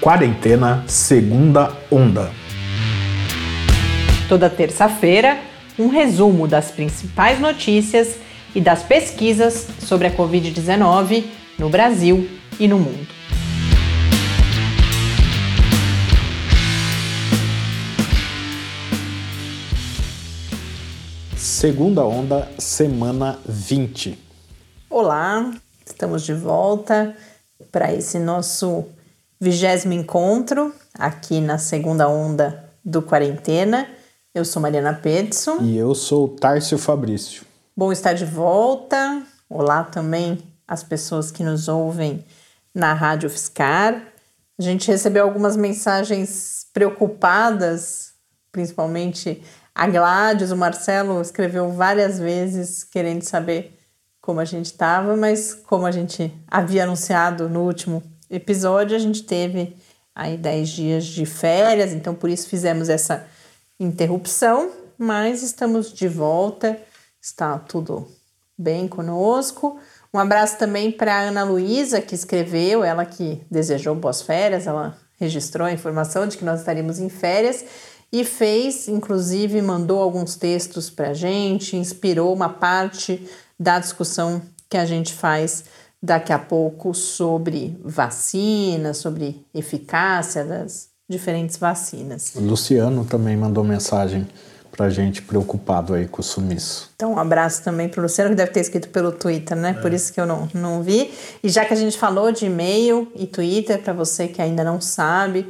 Quarentena Segunda Onda. Toda terça-feira, um resumo das principais notícias e das pesquisas sobre a Covid-19 no Brasil e no mundo. Segunda Onda, semana 20. Olá, estamos de volta para esse nosso vigésimo encontro aqui na segunda onda do Quarentena. Eu sou Mariana Pedson. E eu sou Tárcio Fabrício. Bom estar de volta. Olá também as pessoas que nos ouvem na Rádio Fiscar. A gente recebeu algumas mensagens preocupadas, principalmente a Gladys, o Marcelo escreveu várias vezes querendo saber como a gente estava, mas como a gente havia anunciado no último episódio, a gente teve aí 10 dias de férias, então por isso fizemos essa interrupção, mas estamos de volta, está tudo bem conosco. Um abraço também para Ana Luísa, que escreveu, ela que desejou boas férias, ela registrou a informação de que nós estaríamos em férias e fez, inclusive, mandou alguns textos para a gente, inspirou uma parte da discussão que a gente faz daqui a pouco sobre vacina, sobre eficácia das diferentes vacinas. O Luciano também mandou mensagem para a gente preocupado aí com o sumiço. Então, um abraço também para o Luciano, que deve ter escrito pelo Twitter, né? É. Por isso que eu não, não vi. E já que a gente falou de e-mail e Twitter, para você que ainda não sabe,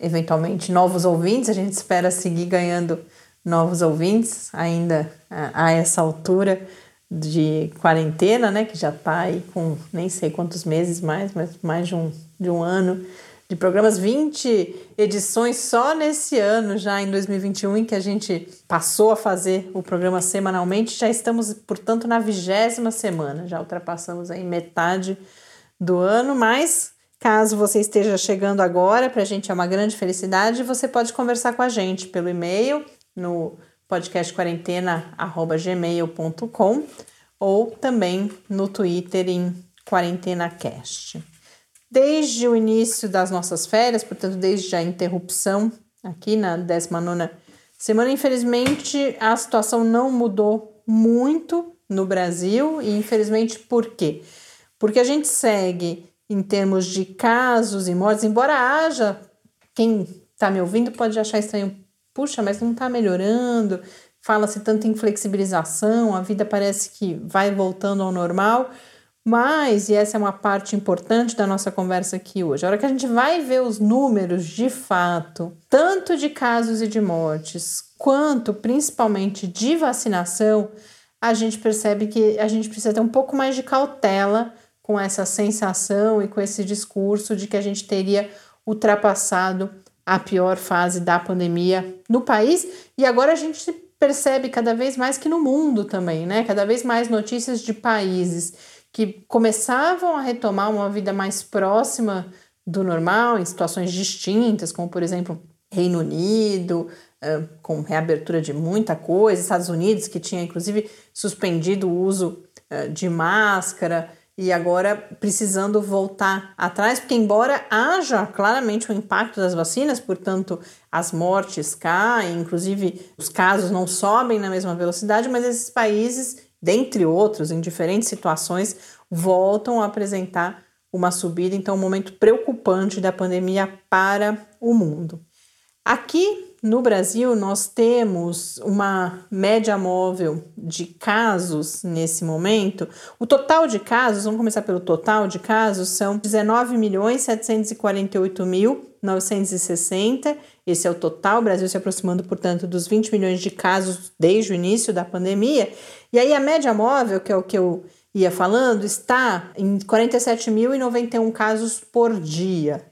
eventualmente novos ouvintes, a gente espera seguir ganhando novos ouvintes ainda a, a essa altura de quarentena, né, que já está aí com nem sei quantos meses mais, mas mais de um, de um ano de programas, 20 edições só nesse ano, já em 2021, em que a gente passou a fazer o programa semanalmente. Já estamos, portanto, na vigésima semana, já ultrapassamos aí metade do ano, mas caso você esteja chegando agora, para a gente é uma grande felicidade, você pode conversar com a gente pelo e-mail no podcastquarentena.gmail.com ou também no Twitter em QuarentenaCast. Desde o início das nossas férias, portanto, desde a interrupção aqui na 19 semana, infelizmente a situação não mudou muito no Brasil e infelizmente por quê? Porque a gente segue em termos de casos e mortes, embora haja quem está me ouvindo pode achar estranho puxa, mas não está melhorando, fala-se tanto em flexibilização, a vida parece que vai voltando ao normal, mas, e essa é uma parte importante da nossa conversa aqui hoje, a hora que a gente vai ver os números de fato, tanto de casos e de mortes, quanto principalmente de vacinação, a gente percebe que a gente precisa ter um pouco mais de cautela com essa sensação e com esse discurso de que a gente teria ultrapassado a pior fase da pandemia no país e agora a gente percebe cada vez mais que no mundo também, né? Cada vez mais notícias de países que começavam a retomar uma vida mais próxima do normal, em situações distintas, como por exemplo Reino Unido, com reabertura de muita coisa, Estados Unidos, que tinha inclusive suspendido o uso de máscara, e agora precisando voltar atrás, porque embora haja claramente o impacto das vacinas, portanto as mortes caem, inclusive os casos não sobem na mesma velocidade, mas esses países, dentre outros, em diferentes situações, voltam a apresentar uma subida, então um momento preocupante da pandemia para o mundo. Aqui no Brasil, nós temos uma média móvel de casos nesse momento. O total de casos, vamos começar pelo total de casos, são 19.748.960. Esse é o total, o Brasil se aproximando, portanto, dos 20 milhões de casos desde o início da pandemia. E aí a média móvel, que é o que eu ia falando, está em 47.091 casos por dia.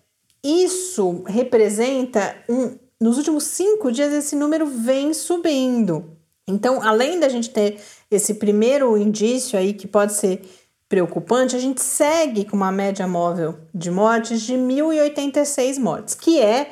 Isso representa um nos últimos cinco dias esse número vem subindo. Então, além da gente ter esse primeiro indício aí que pode ser preocupante, a gente segue com uma média móvel de mortes de 1.086 mortes, que é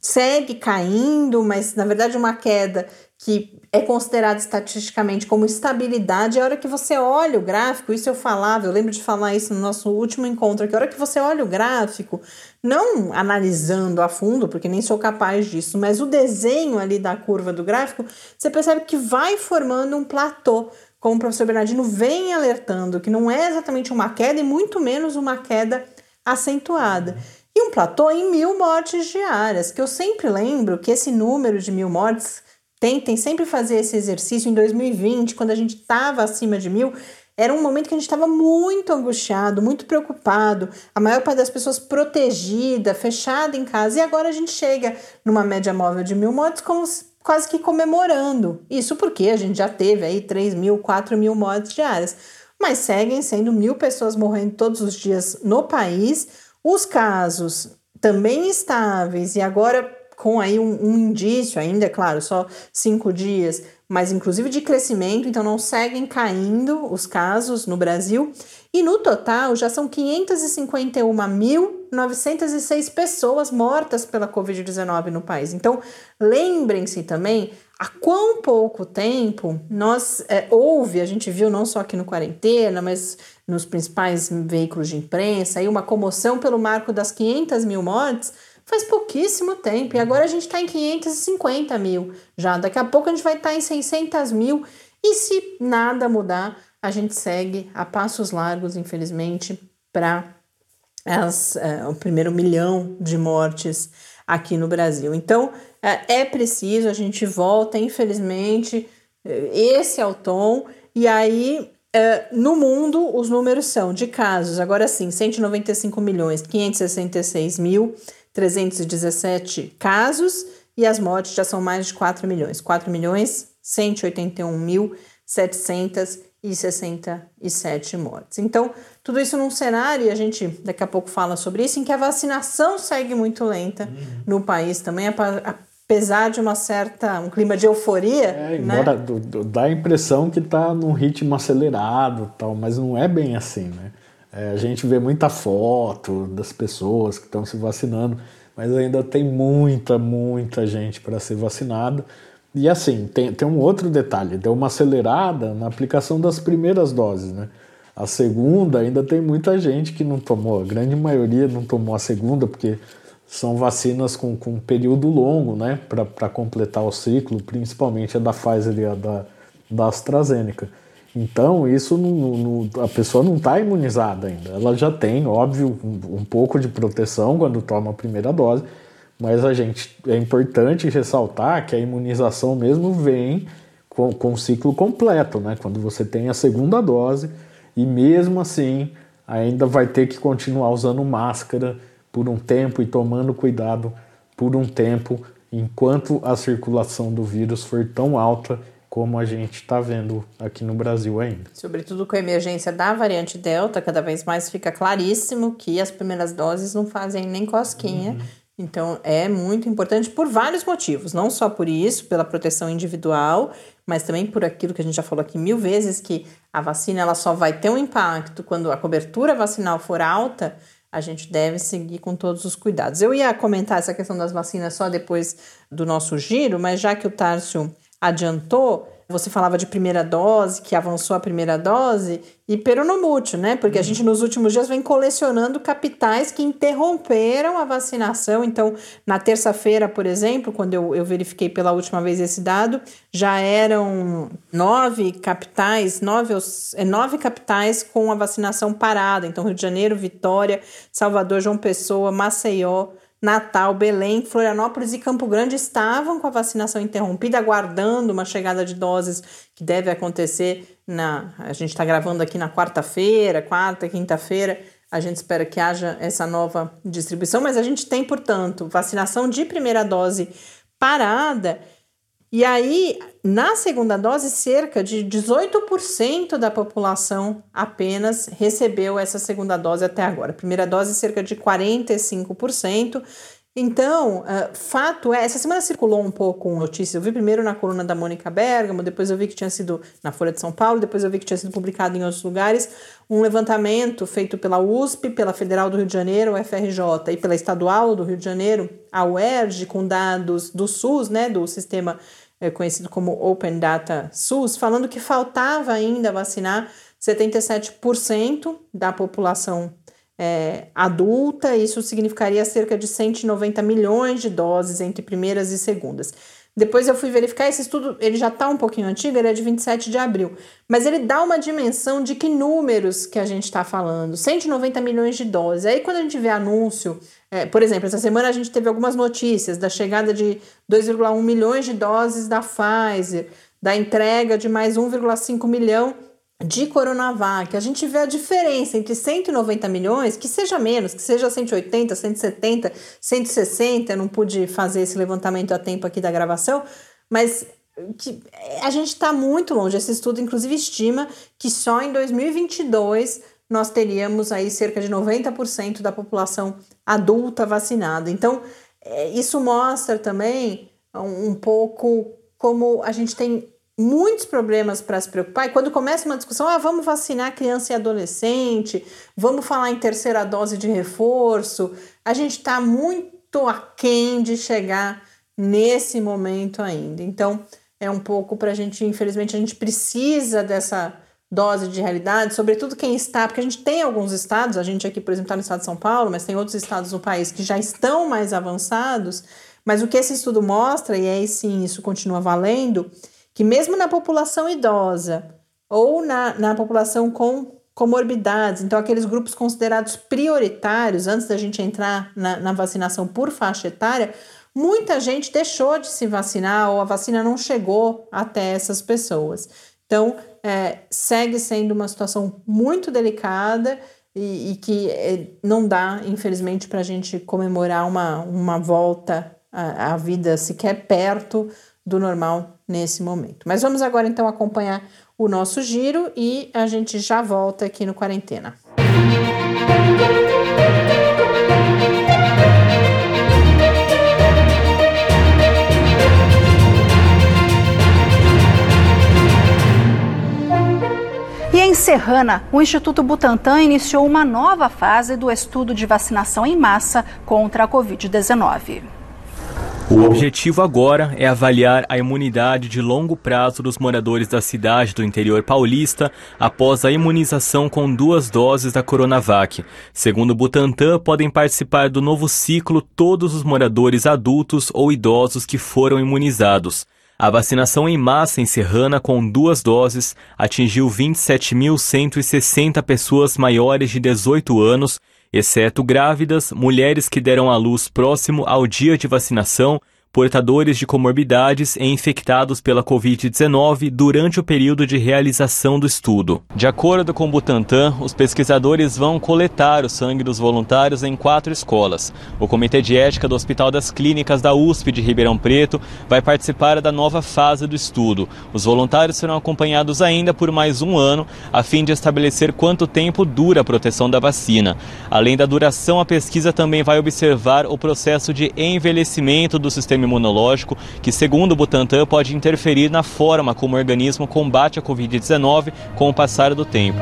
segue caindo, mas na verdade uma queda que é considerado estatisticamente como estabilidade, a hora que você olha o gráfico, isso eu falava, eu lembro de falar isso no nosso último encontro, que a hora que você olha o gráfico, não analisando a fundo, porque nem sou capaz disso, mas o desenho ali da curva do gráfico, você percebe que vai formando um platô, como o professor Bernardino vem alertando, que não é exatamente uma queda e muito menos uma queda acentuada. E um platô em mil mortes diárias, que eu sempre lembro que esse número de mil mortes Tentem sempre fazer esse exercício em 2020, quando a gente estava acima de mil. Era um momento que a gente estava muito angustiado, muito preocupado, a maior parte das pessoas protegida, fechada em casa, e agora a gente chega numa média móvel de mil mortes como quase que comemorando. Isso porque a gente já teve aí 3 mil, 4 mil mortes diárias. Mas seguem sendo mil pessoas morrendo todos os dias no país. Os casos também estáveis e agora com aí um, um indício ainda, é claro, só cinco dias, mas inclusive de crescimento, então não seguem caindo os casos no Brasil. E no total já são 551.906 pessoas mortas pela Covid-19 no país. Então lembrem-se também há quão pouco tempo nós é, houve, a gente viu não só aqui no quarentena, mas nos principais veículos de imprensa, aí uma comoção pelo marco das 500 mil mortes faz pouquíssimo tempo. E agora a gente está em 550 mil já. Daqui a pouco a gente vai estar tá em 600 mil. E se nada mudar, a gente segue a passos largos, infelizmente, para é, o primeiro milhão de mortes aqui no Brasil. Então, é, é preciso, a gente volta, infelizmente, é, esse é o tom. E aí, é, no mundo, os números são de casos, agora sim, 195 milhões, 566 mil 317 casos e as mortes já são mais de 4 milhões. 4 milhões 181 mil 767 mortes. Então, tudo isso num cenário, e a gente daqui a pouco fala sobre isso, em que a vacinação segue muito lenta uhum. no país também, apesar de uma certa, um clima de euforia. É, né? embora né? dá a impressão que está num ritmo acelerado tal, mas não é bem assim, né? É, a gente vê muita foto das pessoas que estão se vacinando, mas ainda tem muita, muita gente para ser vacinada. E assim, tem, tem um outro detalhe: deu uma acelerada na aplicação das primeiras doses, né? A segunda ainda tem muita gente que não tomou, a grande maioria não tomou a segunda, porque são vacinas com, com período longo, né? Para completar o ciclo, principalmente a da Pfizer e a da, da AstraZeneca. Então, isso a pessoa não está imunizada ainda. Ela já tem, óbvio, um, um, pouco de proteção quando toma a primeira dose, mas a gente é importante ressaltar que a imunização mesmo vem com, com o ciclo completo, né? Quando você tem a segunda dose e mesmo assim ainda vai ter que continuar usando máscara por um tempo e tomando cuidado por um tempo enquanto a circulação do vírus for tão alta como a gente está vendo aqui no Brasil ainda. Sobretudo com a emergência da variante Delta, cada vez mais fica claríssimo que as primeiras doses não fazem nem cosquinha. Uhum. Então é muito importante por vários motivos, não só por isso, pela proteção individual, mas também por aquilo que a gente já falou aqui mil vezes, que a vacina ela só vai ter um impacto quando a cobertura vacinal for alta. A gente deve seguir com todos os cuidados. Eu ia comentar essa questão das vacinas só depois do nosso giro, mas já que o Tárcio adiantou, você falava de primeira dose, que avançou a primeira dose, e peronomútil, né? Porque a gente nos últimos dias vem colecionando capitais que interromperam a vacinação. Então, na terça-feira, por exemplo, quando eu, eu verifiquei pela última vez esse dado, já eram nove capitais, nove, é, nove capitais com a vacinação parada. Então, Rio de Janeiro, Vitória, Salvador, João Pessoa, Maceió, Natal, Belém, Florianópolis e Campo Grande estavam com a vacinação interrompida, aguardando uma chegada de doses que deve acontecer na. A gente está gravando aqui na quarta-feira, quarta, quinta-feira. A gente espera que haja essa nova distribuição, mas a gente tem, portanto, vacinação de primeira dose parada e aí, na segunda dose, cerca de 18% da população apenas recebeu essa segunda dose até agora. Primeira dose, cerca de 45%. Então, uh, fato é, essa semana circulou um pouco notícias. Eu vi primeiro na coluna da Mônica Bergamo, depois eu vi que tinha sido na Folha de São Paulo, depois eu vi que tinha sido publicado em outros lugares um levantamento feito pela USP, pela Federal do Rio de Janeiro, UFRJ, e pela Estadual do Rio de Janeiro, a UERJ, com dados do SUS, né, do Sistema é, conhecido como Open Data SUS, falando que faltava ainda vacinar 77% da população é, adulta, isso significaria cerca de 190 milhões de doses entre primeiras e segundas. Depois eu fui verificar, esse estudo ele já está um pouquinho antigo, ele é de 27 de abril, mas ele dá uma dimensão de que números que a gente está falando, 190 milhões de doses. Aí quando a gente vê anúncio, é, por exemplo, essa semana a gente teve algumas notícias da chegada de 2,1 milhões de doses da Pfizer, da entrega de mais 1,5 milhão de Coronavac, a gente vê a diferença entre 190 milhões, que seja menos, que seja 180, 170, 160, eu não pude fazer esse levantamento a tempo aqui da gravação, mas que a gente está muito longe. Esse estudo, inclusive, estima que só em 2022 nós teríamos aí cerca de 90% da população adulta vacinada. Então, é, isso mostra também um pouco como a gente tem muitos problemas para se preocupar. E quando começa uma discussão, ah, vamos vacinar criança e adolescente, vamos falar em terceira dose de reforço, a gente está muito aquém de chegar nesse momento ainda. Então, é um pouco para a gente, infelizmente, a gente precisa dessa dose de realidade, sobretudo quem está, porque a gente tem alguns estados, a gente aqui, por exemplo, está no estado de São Paulo, mas tem outros estados no país que já estão mais avançados. Mas o que esse estudo mostra, e aí sim isso continua valendo, que mesmo na população idosa ou na, na população com comorbidades, então aqueles grupos considerados prioritários antes da gente entrar na, na vacinação por faixa etária, muita gente deixou de se vacinar ou a vacina não chegou até essas pessoas. Então, é, segue sendo uma situação muito delicada e, e que é, não dá, infelizmente, para a gente comemorar uma, uma volta à, à vida sequer perto do normal nesse momento. Mas vamos agora então acompanhar o nosso giro e a gente já volta aqui no Quarentena. E em Serrana, o Instituto Butantan iniciou uma nova fase do estudo de vacinação em massa contra a Covid-19. O objetivo agora é avaliar a imunidade de longo prazo dos moradores da cidade do interior paulista após a imunização com duas doses da Coronavac. Segundo o Butantan, podem participar do novo ciclo todos os moradores adultos ou idosos que foram imunizados. A vacinação em massa em Serrana com duas doses atingiu 27.160 pessoas maiores de 18 anos exceto grávidas, mulheres que deram à luz próximo ao dia de vacinação portadores de comorbidades e infectados pela Covid-19 durante o período de realização do estudo. De acordo com o Butantan, os pesquisadores vão coletar o sangue dos voluntários em quatro escolas. O Comitê de Ética do Hospital das Clínicas da USP de Ribeirão Preto vai participar da nova fase do estudo. Os voluntários serão acompanhados ainda por mais um ano, a fim de estabelecer quanto tempo dura a proteção da vacina. Além da duração, a pesquisa também vai observar o processo de envelhecimento do sistema sistema imunológico, que, segundo o Butantan, pode interferir na forma como o organismo combate a Covid-19 com o passar do tempo.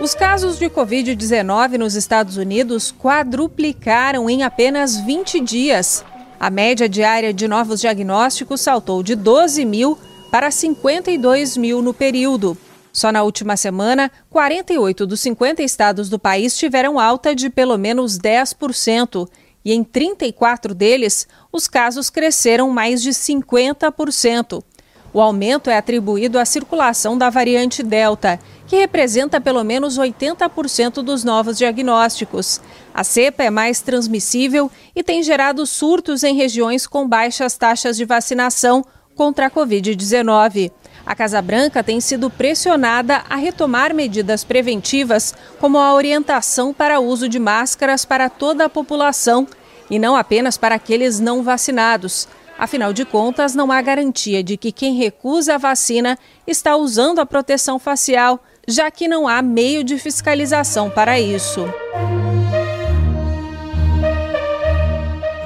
Os casos de Covid-19 nos Estados Unidos quadruplicaram em apenas 20 dias. A média diária de novos diagnósticos saltou de 12 mil para 52 mil no período. Só na última semana, 48 dos 50 estados do país tiveram alta de pelo menos 10%, e em 34 deles, os casos cresceram mais de 50%. O aumento é atribuído à circulação da variante Delta, que representa pelo menos 80% dos novos diagnósticos. A cepa é mais transmissível e tem gerado surtos em regiões com baixas taxas de vacinação contra a Covid-19. A Casa Branca tem sido pressionada a retomar medidas preventivas, como a orientação para uso de máscaras para toda a população e não apenas para aqueles não vacinados. Afinal de contas, não há garantia de que quem recusa a vacina está usando a proteção facial, já que não há meio de fiscalização para isso.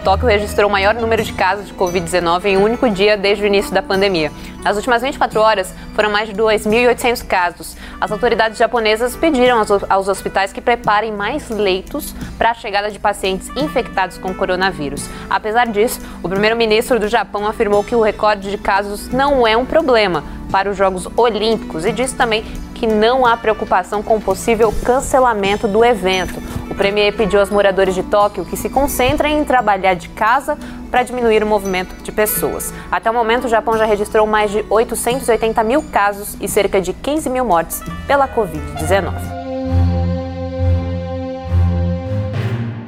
Tóquio registrou o maior número de casos de Covid-19 em um único dia desde o início da pandemia. Nas últimas 24 horas, foram mais de 2.800 casos. As autoridades japonesas pediram aos hospitais que preparem mais leitos para a chegada de pacientes infectados com coronavírus. Apesar disso, o primeiro-ministro do Japão afirmou que o recorde de casos não é um problema para os Jogos Olímpicos e disse também que não há preocupação com o possível cancelamento do evento. O premier pediu aos moradores de Tóquio que se concentrem em trabalhar de casa para diminuir o movimento de pessoas. Até o momento, o Japão já registrou mais de 880 mil casos e cerca de 15 mil mortes pela Covid-19.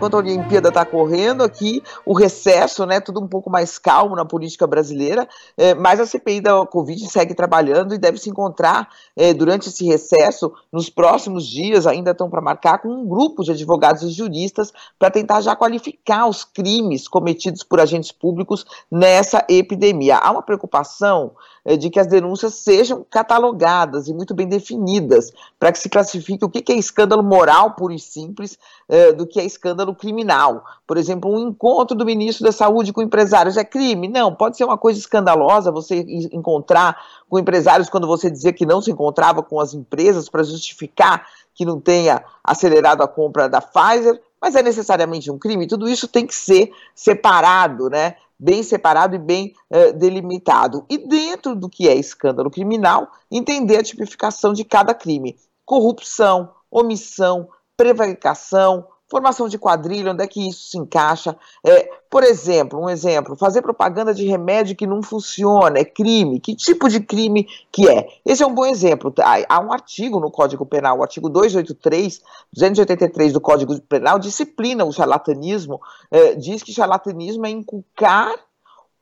enquanto a Olimpíada está correndo aqui, o recesso, né, tudo um pouco mais calmo na política brasileira, é, mas a CPI da Covid segue trabalhando e deve se encontrar é, durante esse recesso, nos próximos dias, ainda estão para marcar, com um grupo de advogados e juristas para tentar já qualificar os crimes cometidos por agentes públicos nessa epidemia. Há uma preocupação de que as denúncias sejam catalogadas e muito bem definidas, para que se classifique o que é escândalo moral puro e simples é, do que é escândalo criminal. Por exemplo, um encontro do ministro da Saúde com empresários é crime? Não, pode ser uma coisa escandalosa você encontrar com empresários quando você dizia que não se encontrava com as empresas para justificar que não tenha acelerado a compra da Pfizer, mas é necessariamente um crime. Tudo isso tem que ser separado, né? Bem separado e bem uh, delimitado. E dentro do que é escândalo criminal, entender a tipificação de cada crime: corrupção, omissão, prevaricação, formação de quadrilha, onde é que isso se encaixa? É, por exemplo, um exemplo, fazer propaganda de remédio que não funciona, é crime. Que tipo de crime que é? Esse é um bom exemplo. Há um artigo no Código Penal, o artigo 283, 283 do Código Penal, disciplina o charlatanismo, é, diz que charlatanismo é inculcar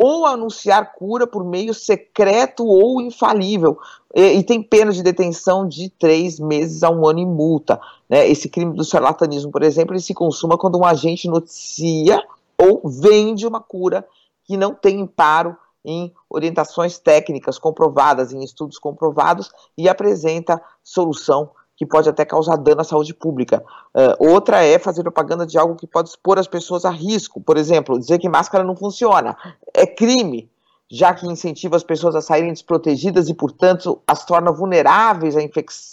ou anunciar cura por meio secreto ou infalível, e, e, tem pena de detenção de três meses a um ano e multa. Né? Esse crime do charlatanismo, por exemplo, ele se consuma quando um agente noticia ou vende uma cura que não tem amparo em orientações técnicas comprovadas, em estudos comprovados, e apresenta solução que pode até causar dano à saúde pública. Uh, outra é fazer propaganda de algo que pode expor as pessoas a risco. Por exemplo, dizer que máscara não funciona. É crime, já que incentiva as pessoas a saírem desprotegidas e, portanto, as torna vulneráveis a,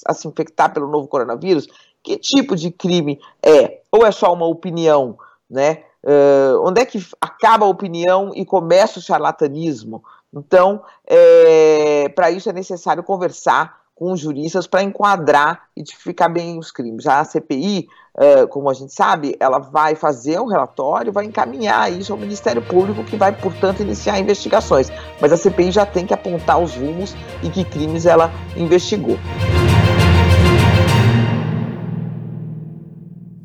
a se infectar pelo novo coronavírus. Que tipo de crime é? Ou é só uma opinião, né? Uh, onde é que acaba a opinião e começa o charlatanismo? Então, é, para isso é necessário conversar com os juristas para enquadrar e tipificar bem os crimes. A CPI, eh, como a gente sabe, ela vai fazer um relatório, vai encaminhar isso ao Ministério Público, que vai, portanto, iniciar investigações. Mas a CPI já tem que apontar os rumos e que crimes ela investigou.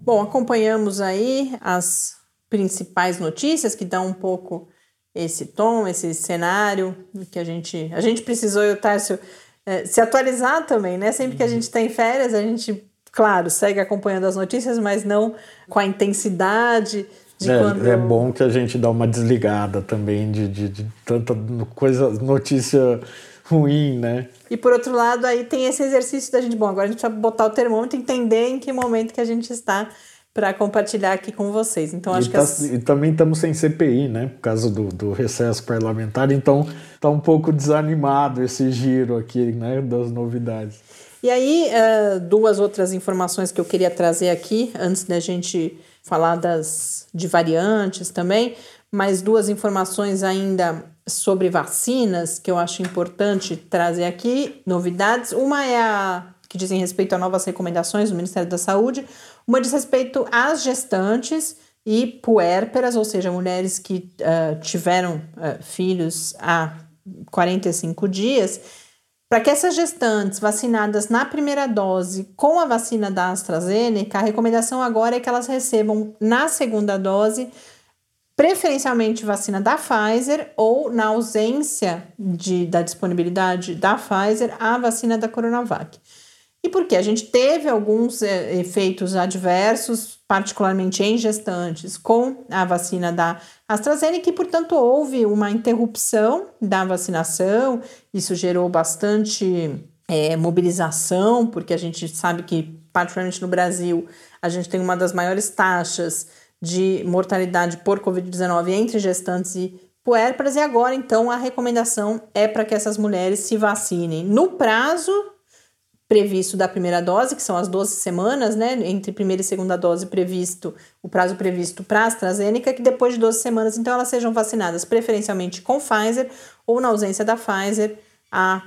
Bom, acompanhamos aí as principais notícias que dão um pouco esse tom, esse cenário que a gente a gente precisou, eu Tárcio, é, se atualizar também, né? Sempre que a gente tem férias, a gente, claro, segue acompanhando as notícias, mas não com a intensidade de é, quando... É bom que a gente dá uma desligada também de, de, de tanta coisa, notícia ruim, né? E por outro lado, aí tem esse exercício da gente, bom, agora a gente precisa botar o termômetro e entender em que momento que a gente está para compartilhar aqui com vocês. Então acho e que tá, as... e também estamos sem CPI, né? Por causa do, do recesso parlamentar, então está um pouco desanimado esse giro aqui, né? Das novidades. E aí uh, duas outras informações que eu queria trazer aqui antes da gente falar das de variantes também, mais duas informações ainda sobre vacinas que eu acho importante trazer aqui, novidades. Uma é a que dizem respeito a novas recomendações do Ministério da Saúde. Uma diz respeito às gestantes e puérperas, ou seja, mulheres que uh, tiveram uh, filhos há 45 dias, para que essas gestantes vacinadas na primeira dose com a vacina da AstraZeneca, a recomendação agora é que elas recebam na segunda dose preferencialmente vacina da Pfizer ou, na ausência de, da disponibilidade da Pfizer, a vacina da Coronavac. E porque a gente teve alguns é, efeitos adversos, particularmente em gestantes, com a vacina da AstraZeneca, e, portanto, houve uma interrupção da vacinação. Isso gerou bastante é, mobilização, porque a gente sabe que, particularmente no Brasil, a gente tem uma das maiores taxas de mortalidade por Covid-19 entre gestantes e puérperas. E agora, então, a recomendação é para que essas mulheres se vacinem no prazo previsto da primeira dose, que são as 12 semanas, né? Entre primeira e segunda dose previsto, o prazo previsto para a AstraZeneca, que depois de 12 semanas, então, elas sejam vacinadas preferencialmente com Pfizer ou, na ausência da Pfizer, a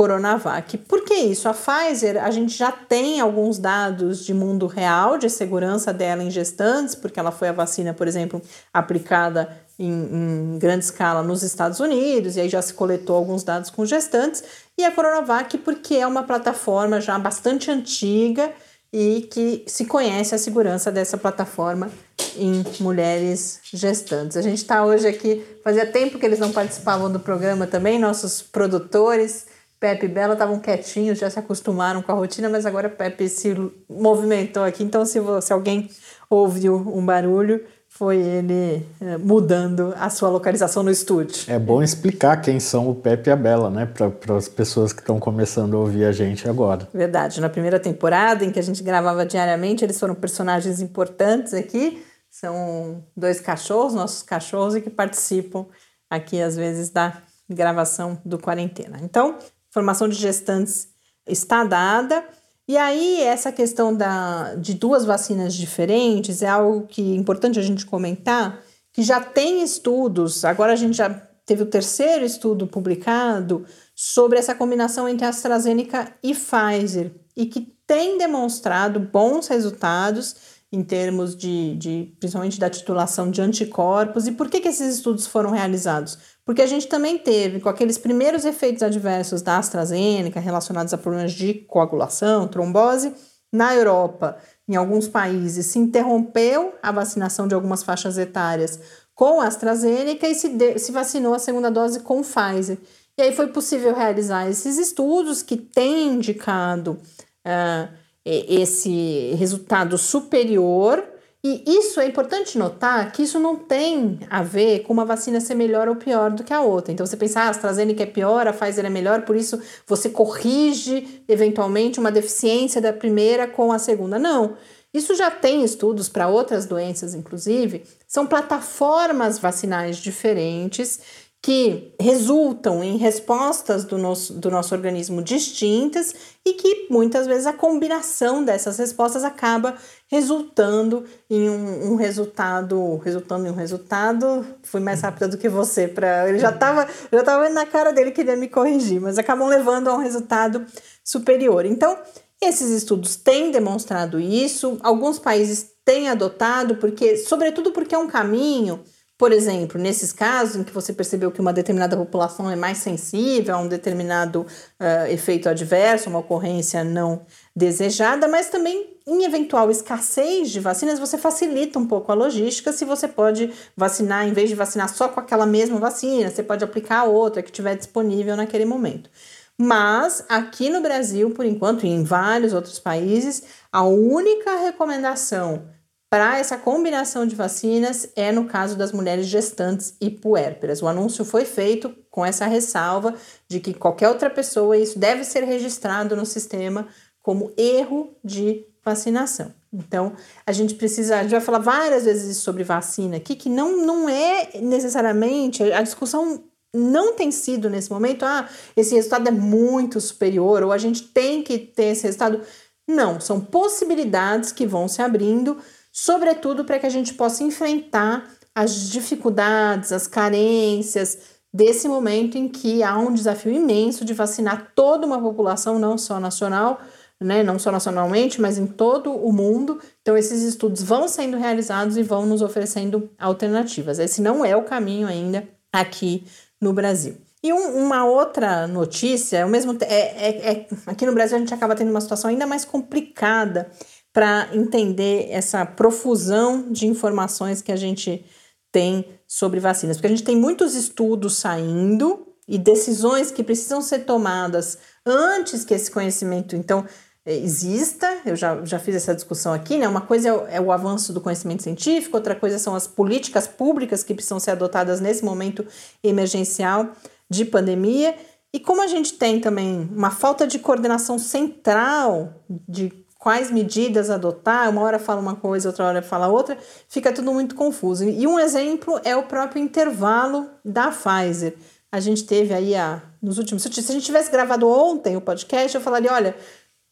Coronavac. Por que isso? A Pfizer, a gente já tem alguns dados de mundo real de segurança dela em gestantes, porque ela foi a vacina, por exemplo, aplicada em, em, grande escala nos Estados Unidos, e aí já se coletou alguns dados com gestantes, e a Coronavac, porque é uma plataforma já bastante antiga e que se conhece a segurança dessa plataforma em mulheres gestantes. A gente está hoje aqui, fazia tempo que eles não participavam do programa também, nossos produtores Pepe e Bela estavam quietinhos, já se acostumaram com a rotina, mas agora Pepe se movimentou aqui. Então, se, se alguém ouviu um barulho, foi ele é, mudando a sua localização no estúdio. É bom explicar quem são o Pepe e a Bela, né? Para as pessoas que estão começando a ouvir a gente agora. Verdade. Na primeira temporada, em que a gente gravava diariamente, eles foram personagens importantes aqui. São dois cachorros, nossos cachorros, e que participam aqui, às vezes, da gravação do Quarentena. Então, formação de gestantes está dada. E aí, essa questão da, de duas vacinas diferentes é algo que é importante a gente comentar, que já tem estudos, agora a gente já teve o terceiro estudo publicado sobre essa combinação entre AstraZeneca e Pfizer, e que tem demonstrado bons resultados em termos de, de principalmente da titulação de anticorpos. E por que, que esses estudos foram realizados? Porque a gente também teve, com aqueles primeiros efeitos adversos da AstraZeneca relacionados a problemas de coagulação, trombose, na Europa, em alguns países, se interrompeu a vacinação de algumas faixas etárias com a AstraZeneca e se, de, se vacinou a segunda dose com Pfizer. E aí foi possível realizar esses estudos que têm indicado uh, esse resultado superior e isso é importante notar que isso não tem a ver com uma vacina ser melhor ou pior do que a outra. Então você pensa, ah, a AstraZeneca é pior, a Pfizer é melhor, por isso você corrige eventualmente uma deficiência da primeira com a segunda. Não. Isso já tem estudos para outras doenças, inclusive. São plataformas vacinais diferentes que resultam em respostas do nosso, do nosso organismo distintas e que muitas vezes a combinação dessas respostas acaba resultando em um, um resultado, resultando em um resultado, fui mais rápida do que você para ele já estava já tava na cara dele que ele ia me corrigir, mas acabam levando a um resultado superior. Então, esses estudos têm demonstrado isso, alguns países têm adotado porque, sobretudo porque é um caminho por exemplo, nesses casos em que você percebeu que uma determinada população é mais sensível a um determinado uh, efeito adverso, uma ocorrência não desejada, mas também em eventual escassez de vacinas, você facilita um pouco a logística se você pode vacinar, em vez de vacinar só com aquela mesma vacina, você pode aplicar outra que estiver disponível naquele momento. Mas aqui no Brasil, por enquanto, e em vários outros países, a única recomendação para essa combinação de vacinas é no caso das mulheres gestantes e puérperas. O anúncio foi feito com essa ressalva de que qualquer outra pessoa, isso deve ser registrado no sistema como erro de vacinação. Então, a gente precisa, a gente vai falar várias vezes sobre vacina aqui, que não, não é necessariamente, a discussão não tem sido nesse momento, ah, esse resultado é muito superior, ou a gente tem que ter esse resultado. Não, são possibilidades que vão se abrindo sobretudo para que a gente possa enfrentar as dificuldades, as carências desse momento em que há um desafio imenso de vacinar toda uma população, não só nacional, né, não só nacionalmente, mas em todo o mundo. Então, esses estudos vão sendo realizados e vão nos oferecendo alternativas. Esse não é o caminho ainda aqui no Brasil. E um, uma outra notícia, o mesmo é, é, é, aqui no Brasil a gente acaba tendo uma situação ainda mais complicada para entender essa profusão de informações que a gente tem sobre vacinas, porque a gente tem muitos estudos saindo e decisões que precisam ser tomadas antes que esse conhecimento, então, exista. Eu já, já fiz essa discussão aqui, né? Uma coisa é o, é o avanço do conhecimento científico, outra coisa são as políticas públicas que precisam ser adotadas nesse momento emergencial de pandemia. E como a gente tem também uma falta de coordenação central de quais medidas adotar, uma hora fala uma coisa, outra hora fala outra, fica tudo muito confuso. E um exemplo é o próprio intervalo da Pfizer. A gente teve aí a, nos últimos. Se a gente tivesse gravado ontem o podcast, eu falaria: olha,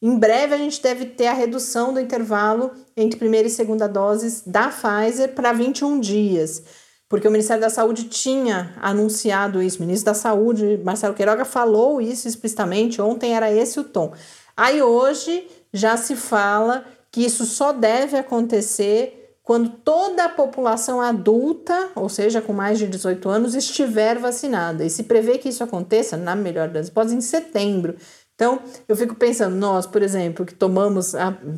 em breve a gente deve ter a redução do intervalo entre primeira e segunda doses da Pfizer para 21 dias. Porque o Ministério da Saúde tinha anunciado isso, o ministro da Saúde, Marcelo Queiroga, falou isso explicitamente, ontem era esse o tom. Aí hoje já se fala que isso só deve acontecer quando toda a população adulta, ou seja, com mais de 18 anos, estiver vacinada. E se prevê que isso aconteça, na melhor das hipóteses, em setembro. Então, eu fico pensando, nós, por exemplo, que tomamos,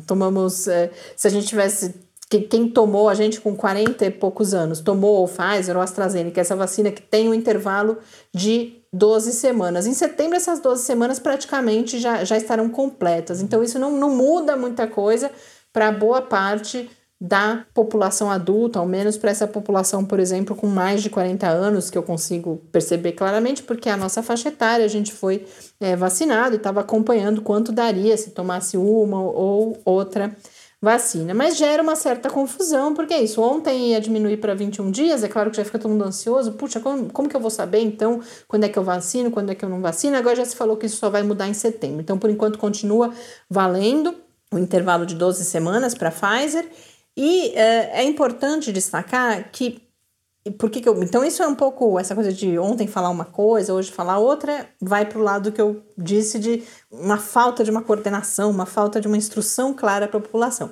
tomamos é, se a gente tivesse, que, quem tomou, a gente com 40 e poucos anos, tomou o Pfizer ou AstraZeneca, essa vacina que tem um intervalo de 12 semanas. Em setembro, essas 12 semanas praticamente já, já estarão completas. Então, isso não, não muda muita coisa para boa parte da população adulta, ao menos para essa população, por exemplo, com mais de 40 anos, que eu consigo perceber claramente, porque a nossa faixa etária, a gente foi é, vacinado e estava acompanhando quanto daria se tomasse uma ou outra vacina. Mas gera uma certa confusão, porque é isso. Ontem ia diminuir para 21 dias, é claro que já fica todo mundo ansioso. Puxa, como, como que eu vou saber então quando é que eu vacino, quando é que eu não vacino? Agora já se falou que isso só vai mudar em setembro. Então, por enquanto, continua valendo o intervalo de 12 semanas para Pfizer. E é, é importante destacar que por que, que eu, então isso é um pouco essa coisa de ontem falar uma coisa, hoje falar outra, vai para o lado que eu disse de uma falta de uma coordenação, uma falta de uma instrução clara para a população.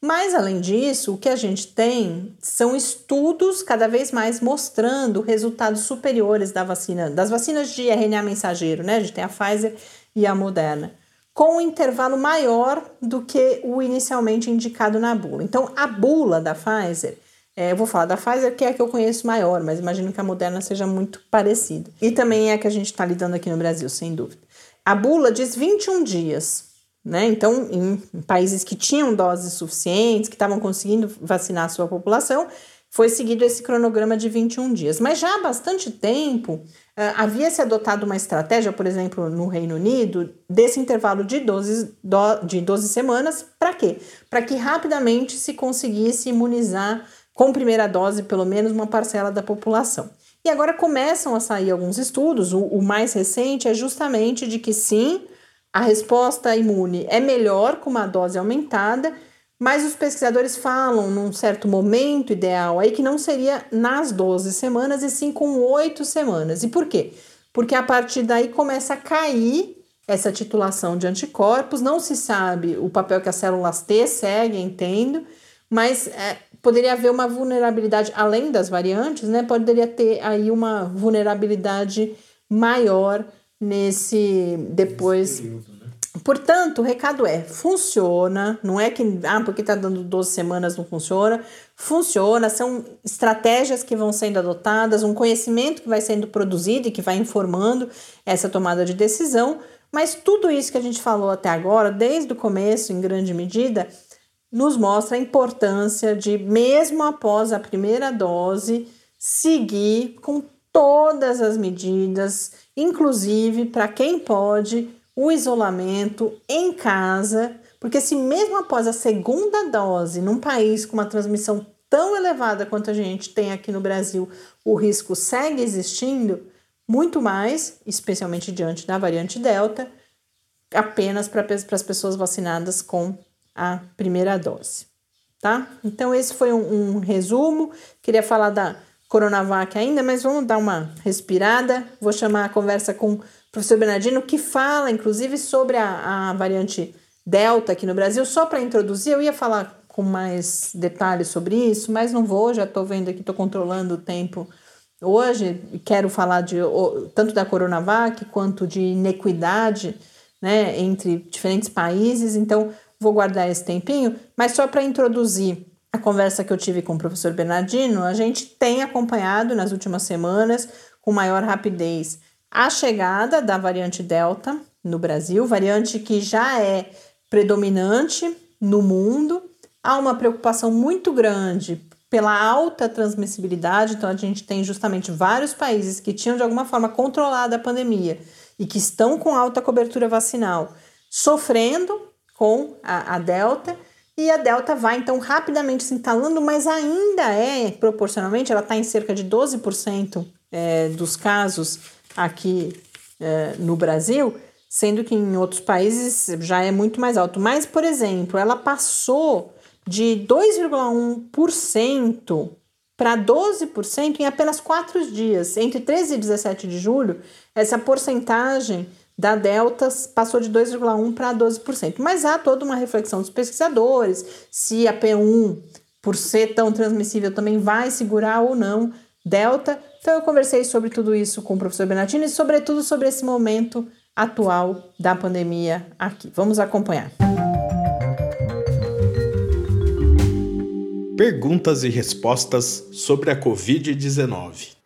Mas além disso, o que a gente tem são estudos cada vez mais mostrando resultados superiores da vacina, das vacinas de RNA mensageiro, né? A gente tem a Pfizer e a Moderna, com um intervalo maior do que o inicialmente indicado na bula. Então, a bula da Pfizer é, eu vou falar da Pfizer, que é a que eu conheço maior, mas imagino que a Moderna seja muito parecida. E também é a que a gente está lidando aqui no Brasil, sem dúvida. A bula diz 21 dias, né? Então, em países que tinham doses suficientes, que estavam conseguindo vacinar a sua população, foi seguido esse cronograma de 21 dias. Mas já há bastante tempo uh, havia se adotado uma estratégia, por exemplo, no Reino Unido, desse intervalo de 12, do, de 12 semanas, para quê? Para que rapidamente se conseguisse imunizar com primeira dose pelo menos uma parcela da população. E agora começam a sair alguns estudos, o, o mais recente é justamente de que sim, a resposta imune é melhor com uma dose aumentada, mas os pesquisadores falam num certo momento ideal aí que não seria nas 12 semanas e sim com 8 semanas. E por quê? Porque a partir daí começa a cair essa titulação de anticorpos, não se sabe o papel que as células T seguem, entendo, mas é, poderia haver uma vulnerabilidade, além das variantes, né? Poderia ter aí uma vulnerabilidade maior nesse depois. Período, né? Portanto, o recado é: funciona, não é que, ah, porque está dando 12 semanas não funciona. Funciona, são estratégias que vão sendo adotadas, um conhecimento que vai sendo produzido e que vai informando essa tomada de decisão. Mas tudo isso que a gente falou até agora, desde o começo, em grande medida, nos mostra a importância de, mesmo após a primeira dose, seguir com todas as medidas, inclusive para quem pode, o isolamento em casa, porque se mesmo após a segunda dose, num país com uma transmissão tão elevada quanto a gente tem aqui no Brasil, o risco segue existindo, muito mais, especialmente diante da variante Delta, apenas para as pessoas vacinadas com a primeira dose, tá? Então, esse foi um, um resumo. Queria falar da Coronavac ainda, mas vamos dar uma respirada. Vou chamar a conversa com o professor Bernardino, que fala, inclusive, sobre a, a variante Delta aqui no Brasil. Só para introduzir, eu ia falar com mais detalhes sobre isso, mas não vou, já estou vendo aqui, estou controlando o tempo hoje. Quero falar de tanto da Coronavac quanto de inequidade né, entre diferentes países. Então, vou guardar esse tempinho, mas só para introduzir a conversa que eu tive com o professor Bernardino, a gente tem acompanhado nas últimas semanas com maior rapidez a chegada da variante Delta no Brasil, variante que já é predominante no mundo. Há uma preocupação muito grande pela alta transmissibilidade, então a gente tem justamente vários países que tinham de alguma forma controlado a pandemia e que estão com alta cobertura vacinal, sofrendo com a, a Delta e a Delta vai então rapidamente se instalando, mas ainda é proporcionalmente, ela está em cerca de 12% é, dos casos aqui é, no Brasil, sendo que em outros países já é muito mais alto. Mas, por exemplo, ela passou de 2,1% para 12% em apenas quatro dias. Entre 13 e 17 de julho, essa porcentagem da Delta passou de 2,1% para 12%. Mas há toda uma reflexão dos pesquisadores se a P1, por ser tão transmissível, também vai segurar ou não Delta. Então eu conversei sobre tudo isso com o professor Benatini e, sobretudo, sobre esse momento atual da pandemia aqui. Vamos acompanhar. Perguntas e respostas sobre a Covid-19.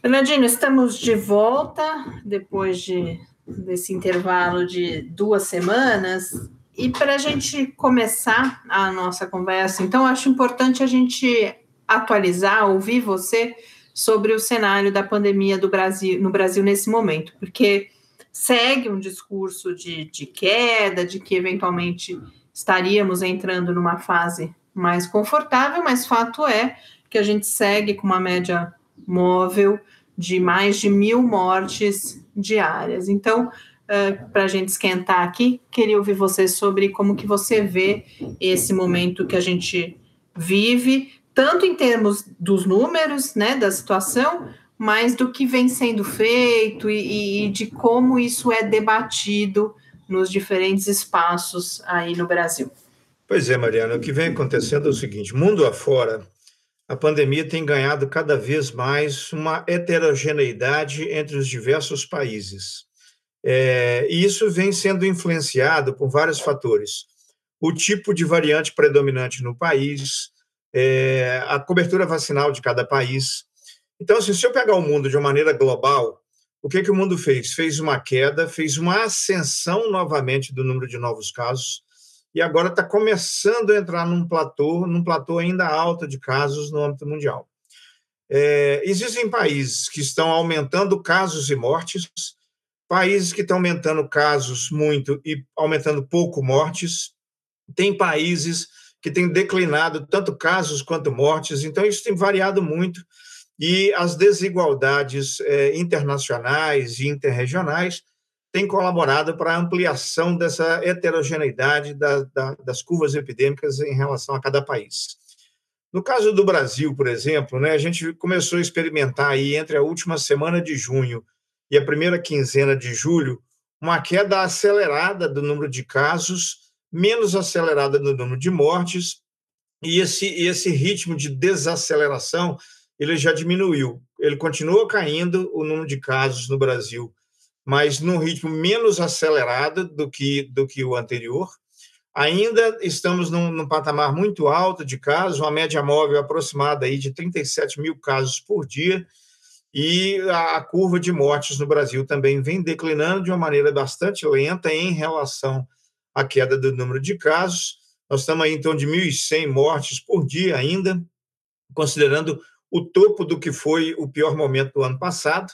Bernardino, estamos de volta depois de, desse intervalo de duas semanas. E para a gente começar a nossa conversa, então acho importante a gente atualizar, ouvir você sobre o cenário da pandemia do Brasil, no Brasil nesse momento, porque segue um discurso de, de queda, de que eventualmente estaríamos entrando numa fase mais confortável, mas fato é que a gente segue com uma média móvel de mais de mil mortes diárias. Então, uh, para a gente esquentar aqui, queria ouvir você sobre como que você vê esse momento que a gente vive, tanto em termos dos números, né, da situação, mas do que vem sendo feito e, e de como isso é debatido nos diferentes espaços aí no Brasil. Pois é, Mariana, o que vem acontecendo é o seguinte: mundo afora, a pandemia tem ganhado cada vez mais uma heterogeneidade entre os diversos países. É, e isso vem sendo influenciado por vários fatores. O tipo de variante predominante no país, é, a cobertura vacinal de cada país, então, assim, se eu pegar o mundo de uma maneira global, o que, que o mundo fez? Fez uma queda, fez uma ascensão novamente do número de novos casos, e agora está começando a entrar num platô, num platô ainda alto de casos no âmbito mundial. É, existem países que estão aumentando casos e mortes, países que estão aumentando casos muito e aumentando pouco mortes, tem países que têm declinado tanto casos quanto mortes, então isso tem variado muito e as desigualdades é, internacionais e interregionais têm colaborado para a ampliação dessa heterogeneidade da, da, das curvas epidêmicas em relação a cada país. No caso do Brasil, por exemplo, né, a gente começou a experimentar aí entre a última semana de junho e a primeira quinzena de julho uma queda acelerada do número de casos, menos acelerada do número de mortes, e esse, esse ritmo de desaceleração ele já diminuiu. Ele continua caindo o número de casos no Brasil, mas num ritmo menos acelerado do que, do que o anterior. Ainda estamos num, num patamar muito alto de casos, uma média móvel aproximada aí de 37 mil casos por dia, e a, a curva de mortes no Brasil também vem declinando de uma maneira bastante lenta em relação à queda do número de casos. Nós estamos aí, então, de 1.100 mortes por dia ainda, considerando o topo do que foi o pior momento do ano passado,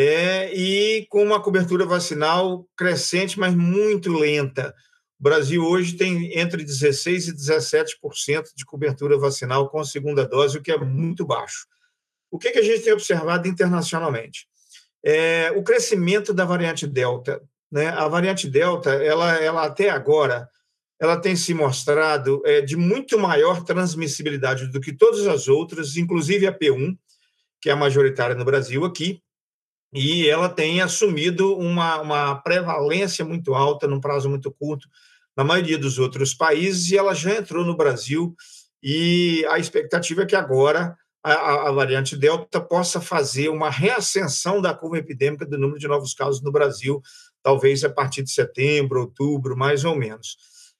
é, e com uma cobertura vacinal crescente, mas muito lenta. O Brasil hoje tem entre 16% e 17% de cobertura vacinal com a segunda dose, o que é muito baixo. O que, que a gente tem observado internacionalmente? É, o crescimento da variante Delta. Né? A variante Delta, ela, ela até agora, ela tem se mostrado é, de muito maior transmissibilidade do que todas as outras, inclusive a P1, que é a majoritária no Brasil aqui, e ela tem assumido uma, uma prevalência muito alta num prazo muito curto na maioria dos outros países, e ela já entrou no Brasil, e a expectativa é que agora a, a variante Delta possa fazer uma reascensão da curva epidêmica do número de novos casos no Brasil, talvez a partir de setembro, outubro, mais ou menos.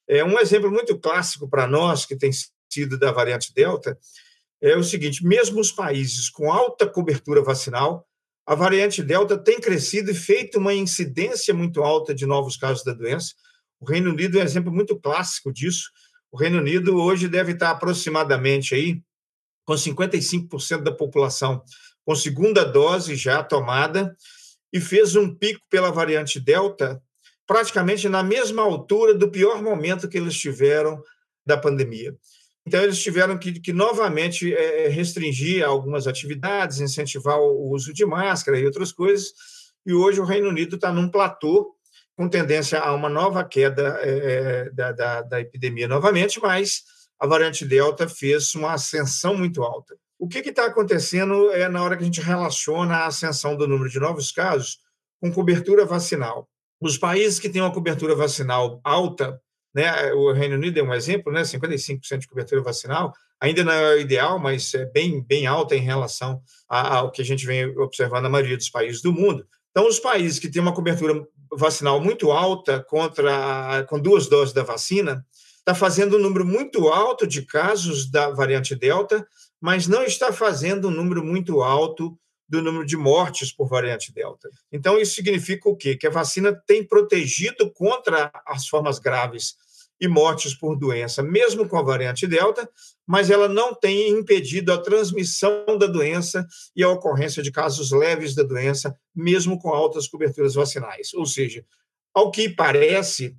É um exemplo muito clássico para nós, que tem sido da variante Delta, é o seguinte: mesmo os países com alta cobertura vacinal, a variante Delta tem crescido e feito uma incidência muito alta de novos casos da doença. O Reino Unido é um exemplo muito clássico disso. O Reino Unido hoje deve estar aproximadamente aí com 55% da população com segunda dose já tomada e fez um pico pela variante Delta praticamente na mesma altura do pior momento que eles tiveram da pandemia. Então, eles tiveram que, que novamente é, restringir algumas atividades, incentivar o uso de máscara e outras coisas, e hoje o Reino Unido está num platô com tendência a uma nova queda é, da, da, da epidemia novamente, mas a variante Delta fez uma ascensão muito alta. O que está acontecendo é na hora que a gente relaciona a ascensão do número de novos casos com cobertura vacinal. Os países que têm uma cobertura vacinal alta, né, o Reino Unido é um exemplo, né, 55% de cobertura vacinal, ainda não é o ideal, mas é bem, bem alta em relação ao que a gente vem observando na maioria dos países do mundo. Então, os países que têm uma cobertura vacinal muito alta contra com duas doses da vacina, está fazendo um número muito alto de casos da variante Delta, mas não está fazendo um número muito alto do número de mortes por variante Delta. Então, isso significa o quê? Que a vacina tem protegido contra as formas graves e mortes por doença, mesmo com a variante Delta, mas ela não tem impedido a transmissão da doença e a ocorrência de casos leves da doença, mesmo com altas coberturas vacinais. Ou seja, ao que parece,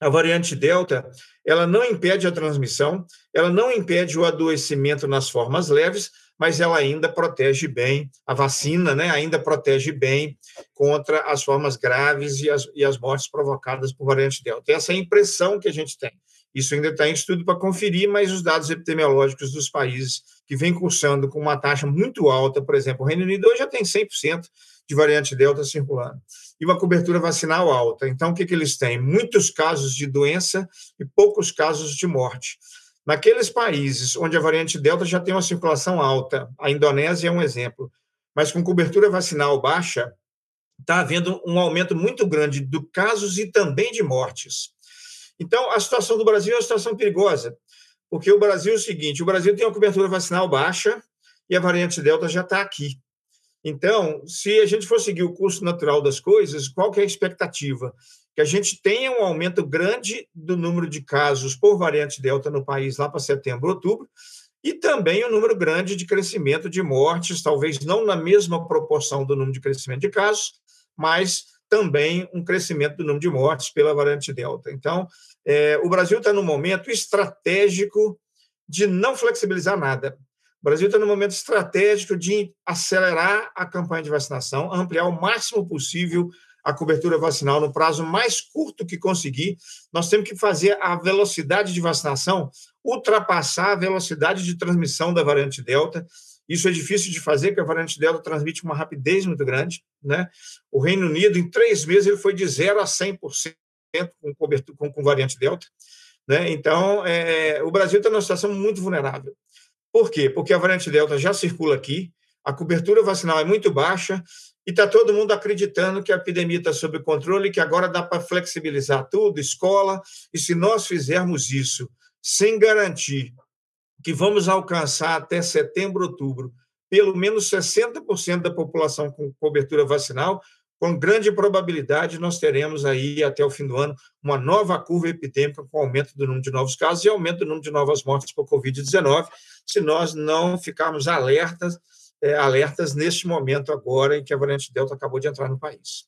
a variante Delta, ela não impede a transmissão, ela não impede o adoecimento nas formas leves, mas ela ainda protege bem, a vacina né, ainda protege bem contra as formas graves e as, e as mortes provocadas por variante Delta. Essa é a impressão que a gente tem. Isso ainda está em estudo para conferir, mas os dados epidemiológicos dos países que vêm cursando com uma taxa muito alta, por exemplo, o Reino Unido hoje já tem 100% de variante Delta circulando, e uma cobertura vacinal alta. Então, o que, que eles têm? Muitos casos de doença e poucos casos de morte. Naqueles países onde a variante Delta já tem uma circulação alta, a Indonésia é um exemplo, mas com cobertura vacinal baixa, está havendo um aumento muito grande de casos e também de mortes. Então, a situação do Brasil é uma situação perigosa, porque o Brasil é o seguinte: o Brasil tem uma cobertura vacinal baixa e a variante Delta já está aqui. Então, se a gente for seguir o curso natural das coisas, qual que é a expectativa? Que a gente tenha um aumento grande do número de casos por variante Delta no país lá para setembro, outubro, e também um número grande de crescimento de mortes, talvez não na mesma proporção do número de crescimento de casos, mas também um crescimento do número de mortes pela variante Delta. Então, é, o Brasil está num momento estratégico de não flexibilizar nada. O Brasil está no momento estratégico de acelerar a campanha de vacinação, ampliar o máximo possível a cobertura vacinal no prazo mais curto que conseguir. Nós temos que fazer a velocidade de vacinação ultrapassar a velocidade de transmissão da variante Delta. Isso é difícil de fazer, porque a variante Delta transmite uma rapidez muito grande. Né? O Reino Unido, em três meses, ele foi de 0 a 100% com, cobertura, com, com variante Delta. Né? Então, é, o Brasil está numa situação muito vulnerável. Por quê? Porque a variante Delta já circula aqui, a cobertura vacinal é muito baixa e está todo mundo acreditando que a epidemia está sob controle, que agora dá para flexibilizar tudo, escola, e se nós fizermos isso sem garantir que vamos alcançar até setembro, outubro, pelo menos 60% da população com cobertura vacinal, com grande probabilidade nós teremos aí até o fim do ano uma nova curva epidêmica com aumento do número de novos casos e aumento do número de novas mortes por Covid-19, se nós não ficarmos alertas, alertas neste momento agora em que a variante Delta acabou de entrar no país.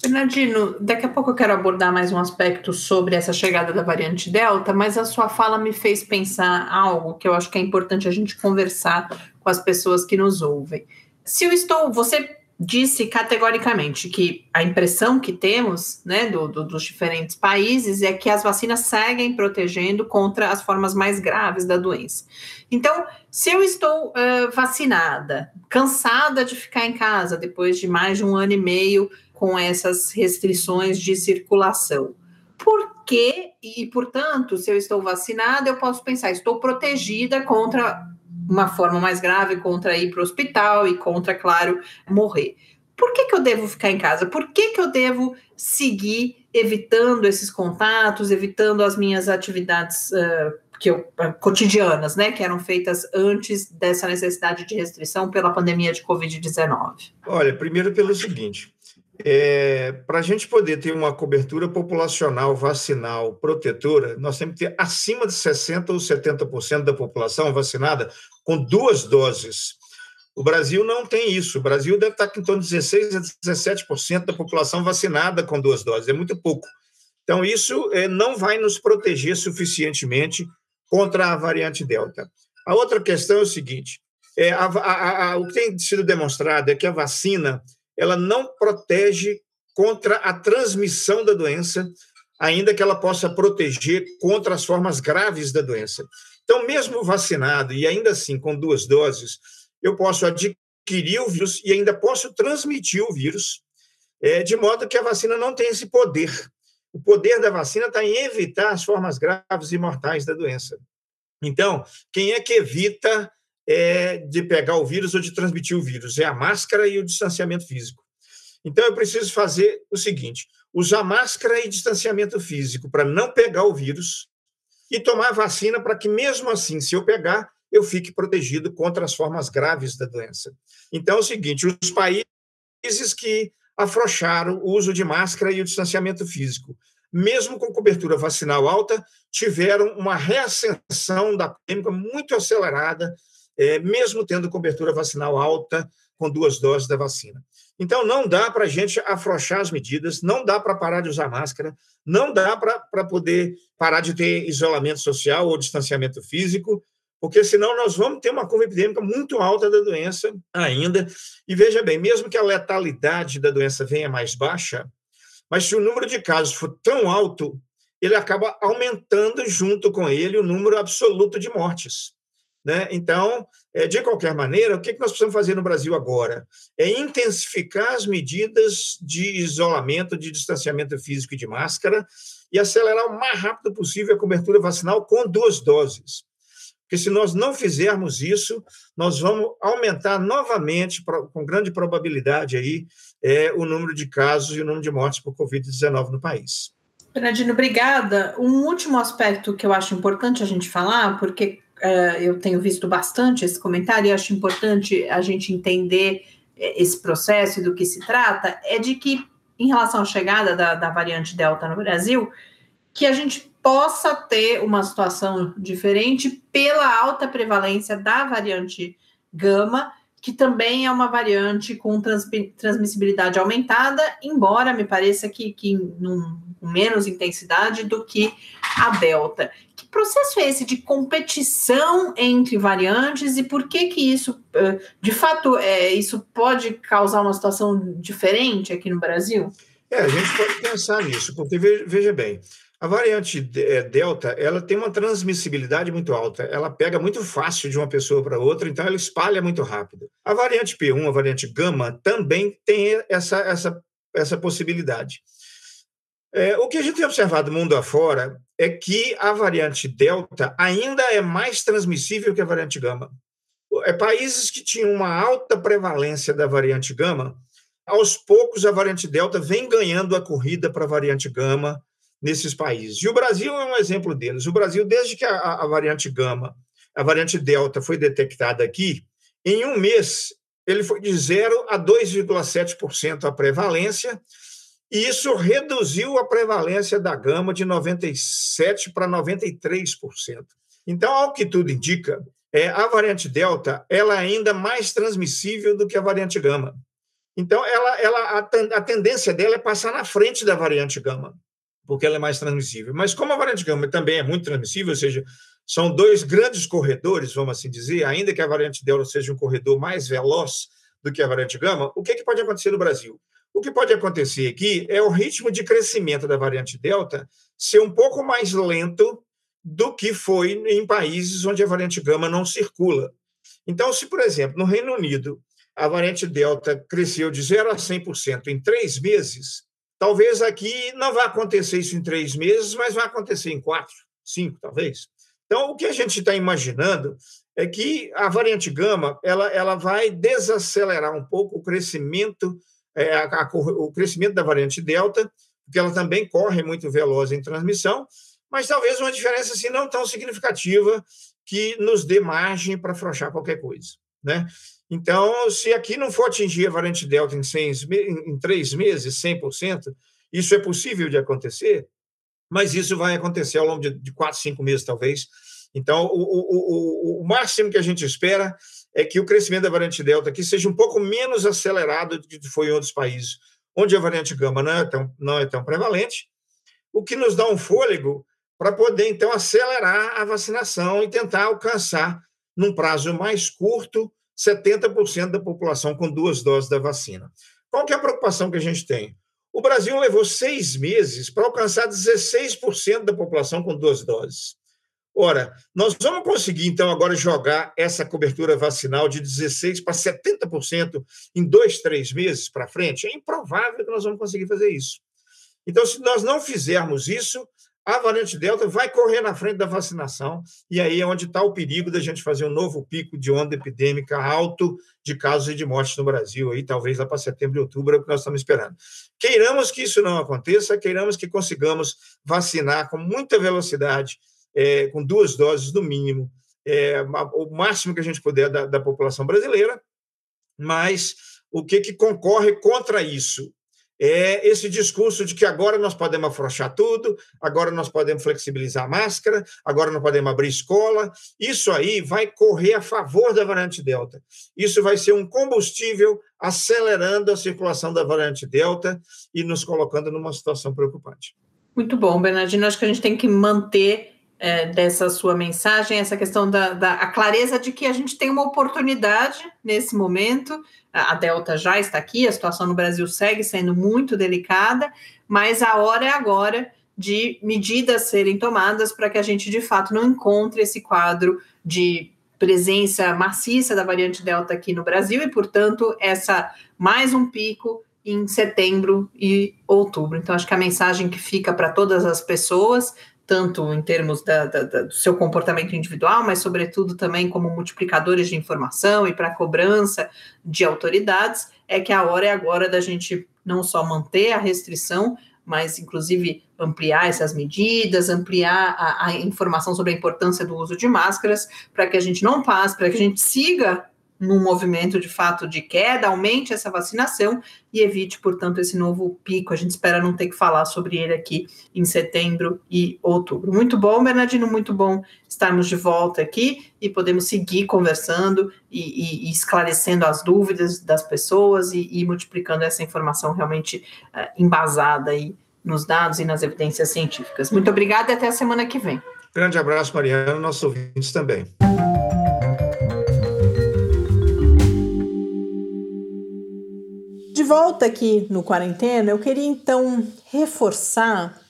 Bernardino, daqui a pouco eu quero abordar mais um aspecto sobre essa chegada da variante Delta, mas a sua fala me fez pensar algo que eu acho que é importante a gente conversar com as pessoas que nos ouvem. Se eu estou, você disse categoricamente que a impressão que temos né, do, do, dos diferentes países é que as vacinas seguem protegendo contra as formas mais graves da doença. Então, se eu estou uh, vacinada, cansada de ficar em casa depois de mais de um ano e meio com essas restrições de circulação, por que, e portanto, se eu estou vacinada, eu posso pensar, estou protegida contra uma forma mais grave contra ir para o hospital e contra, claro, morrer. Por que, que eu devo ficar em casa? Por que, que eu devo seguir evitando esses contatos, evitando as minhas atividades uh, que eu, uh, cotidianas, né, que eram feitas antes dessa necessidade de restrição pela pandemia de Covid-19? Olha, primeiro pelo seguinte, é, Para a gente poder ter uma cobertura populacional vacinal protetora, nós temos que ter acima de 60% ou 70% da população vacinada com duas doses. O Brasil não tem isso. O Brasil deve estar em torno de 16 a 17% da população vacinada com duas doses, é muito pouco. Então, isso é, não vai nos proteger suficientemente contra a variante Delta. A outra questão é o seguinte: é, a, a, a, o que tem sido demonstrado é que a vacina ela não protege contra a transmissão da doença, ainda que ela possa proteger contra as formas graves da doença. Então, mesmo vacinado e ainda assim com duas doses, eu posso adquirir o vírus e ainda posso transmitir o vírus, é, de modo que a vacina não tem esse poder. O poder da vacina está em evitar as formas graves e mortais da doença. Então, quem é que evita é, de pegar o vírus ou de transmitir o vírus? É a máscara e o distanciamento físico. Então, eu preciso fazer o seguinte: usar máscara e distanciamento físico para não pegar o vírus e tomar vacina para que, mesmo assim, se eu pegar, eu fique protegido contra as formas graves da doença. Então, é o seguinte: os países que afrouxaram o uso de máscara e o distanciamento físico, mesmo com cobertura vacinal alta, tiveram uma reascensão da pandemia muito acelerada, é, mesmo tendo cobertura vacinal alta com duas doses da vacina. Então, não dá para a gente afrouxar as medidas, não dá para parar de usar máscara, não dá para poder parar de ter isolamento social ou distanciamento físico, porque senão nós vamos ter uma curva epidêmica muito alta da doença ainda. E veja bem, mesmo que a letalidade da doença venha mais baixa, mas se o número de casos for tão alto, ele acaba aumentando junto com ele o número absoluto de mortes. Né? Então, é, de qualquer maneira, o que nós precisamos fazer no Brasil agora? É intensificar as medidas de isolamento, de distanciamento físico e de máscara e acelerar o mais rápido possível a cobertura vacinal com duas doses. Porque se nós não fizermos isso, nós vamos aumentar novamente, com grande probabilidade, aí, é, o número de casos e o número de mortes por Covid-19 no país. Bernardino, obrigada. Um último aspecto que eu acho importante a gente falar, porque eu tenho visto bastante esse comentário e acho importante a gente entender é, esse processo e do que se trata, é de que, em relação à chegada da, da variante Delta no Brasil, que a gente possa ter uma situação diferente pela alta prevalência da variante Gama, que também é uma variante com trans, transmissibilidade aumentada, embora me pareça que, que num, com menos intensidade do que a Delta. Processo é esse de competição entre variantes e por que que isso, de fato, é, isso pode causar uma situação diferente aqui no Brasil? É, a gente pode pensar nisso, porque veja bem, a variante é, Delta, ela tem uma transmissibilidade muito alta, ela pega muito fácil de uma pessoa para outra, então ela espalha muito rápido. A variante P1, a variante Gama, também tem essa, essa, essa possibilidade. É, o que a gente tem observado mundo afora é que a variante Delta ainda é mais transmissível que a variante Gama. É, países que tinham uma alta prevalência da variante Gama, aos poucos a variante Delta vem ganhando a corrida para a variante Gama, nesses países. E o Brasil é um exemplo deles. O Brasil, desde que a, a variante Gama, a variante Delta foi detectada aqui, em um mês ele foi de 0 a 2,7% a prevalência, e isso reduziu a prevalência da gama de 97% para 93%. Então, ao que tudo indica, é, a variante Delta ela é ainda mais transmissível do que a variante Gama. Então, ela, ela, a, a tendência dela é passar na frente da variante Gama porque ela é mais transmissível. Mas como a variante gama também é muito transmissível, ou seja, são dois grandes corredores, vamos assim dizer, ainda que a variante delta seja um corredor mais veloz do que a variante gama, o que, é que pode acontecer no Brasil? O que pode acontecer aqui é o ritmo de crescimento da variante delta ser um pouco mais lento do que foi em países onde a variante gama não circula. Então, se, por exemplo, no Reino Unido, a variante delta cresceu de 0 a 100% em três meses, Talvez aqui não vá acontecer isso em três meses, mas vai acontecer em quatro, cinco, talvez. Então, o que a gente está imaginando é que a variante gama ela, ela vai desacelerar um pouco o crescimento, é, a, a, o crescimento da variante delta, porque ela também corre muito veloz em transmissão, mas talvez uma diferença assim não tão significativa que nos dê margem para afrouxar qualquer coisa, né? Então, se aqui não for atingir a variante Delta em, seis, em três meses, 100%, isso é possível de acontecer, mas isso vai acontecer ao longo de, de quatro, cinco meses, talvez, Então, o, o, o, o máximo que a gente espera é que o crescimento da variante Delta aqui seja um pouco menos acelerado do que foi em outros países, onde a variante Gama não é tão, não é tão prevalente, o que nos dá um fôlego para poder, então, acelerar a vacinação e tentar alcançar, num prazo mais curto, 70% da população com duas doses da vacina. Qual que é a preocupação que a gente tem? O Brasil levou seis meses para alcançar 16% da população com duas doses. Ora, nós vamos conseguir, então, agora jogar essa cobertura vacinal de 16% para 70% em dois, três meses para frente? É improvável que nós vamos conseguir fazer isso. Então, se nós não fizermos isso, a variante Delta vai correr na frente da vacinação, e aí é onde está o perigo da gente fazer um novo pico de onda epidêmica alto de casos e de mortes no Brasil, aí talvez lá para setembro e outubro é o que nós estamos esperando. Queiramos que isso não aconteça, queiramos que consigamos vacinar com muita velocidade, é, com duas doses no mínimo, é, o máximo que a gente puder da, da população brasileira, mas o que, que concorre contra isso? é esse discurso de que agora nós podemos afrouxar tudo, agora nós podemos flexibilizar a máscara, agora nós podemos abrir escola. Isso aí vai correr a favor da variante Delta. Isso vai ser um combustível acelerando a circulação da variante Delta e nos colocando numa situação preocupante. Muito bom, Bernardino. Acho que a gente tem que manter é, dessa sua mensagem, essa questão da, da a clareza de que a gente tem uma oportunidade nesse momento. A Delta já está aqui, a situação no Brasil segue sendo muito delicada, mas a hora é agora de medidas serem tomadas para que a gente de fato não encontre esse quadro de presença maciça da variante Delta aqui no Brasil e, portanto, essa mais um pico em setembro e outubro. Então, acho que a mensagem que fica para todas as pessoas tanto em termos da, da, da, do seu comportamento individual, mas, sobretudo, também como multiplicadores de informação e para cobrança de autoridades, é que a hora é agora da gente não só manter a restrição, mas, inclusive, ampliar essas medidas, ampliar a, a informação sobre a importância do uso de máscaras, para que a gente não passe, para que a gente siga num movimento de fato de queda, aumente essa vacinação e evite, portanto, esse novo pico. A gente espera não ter que falar sobre ele aqui em setembro e outubro. Muito bom, Bernardino, muito bom estarmos de volta aqui e podemos seguir conversando e, e, e esclarecendo as dúvidas das pessoas e, e multiplicando essa informação realmente uh, embasada aí nos dados e nas evidências científicas. Muito obrigada e até a semana que vem. Grande abraço, Mariana, nossos ouvintes também. Volta aqui no quarentena, eu queria então reforçar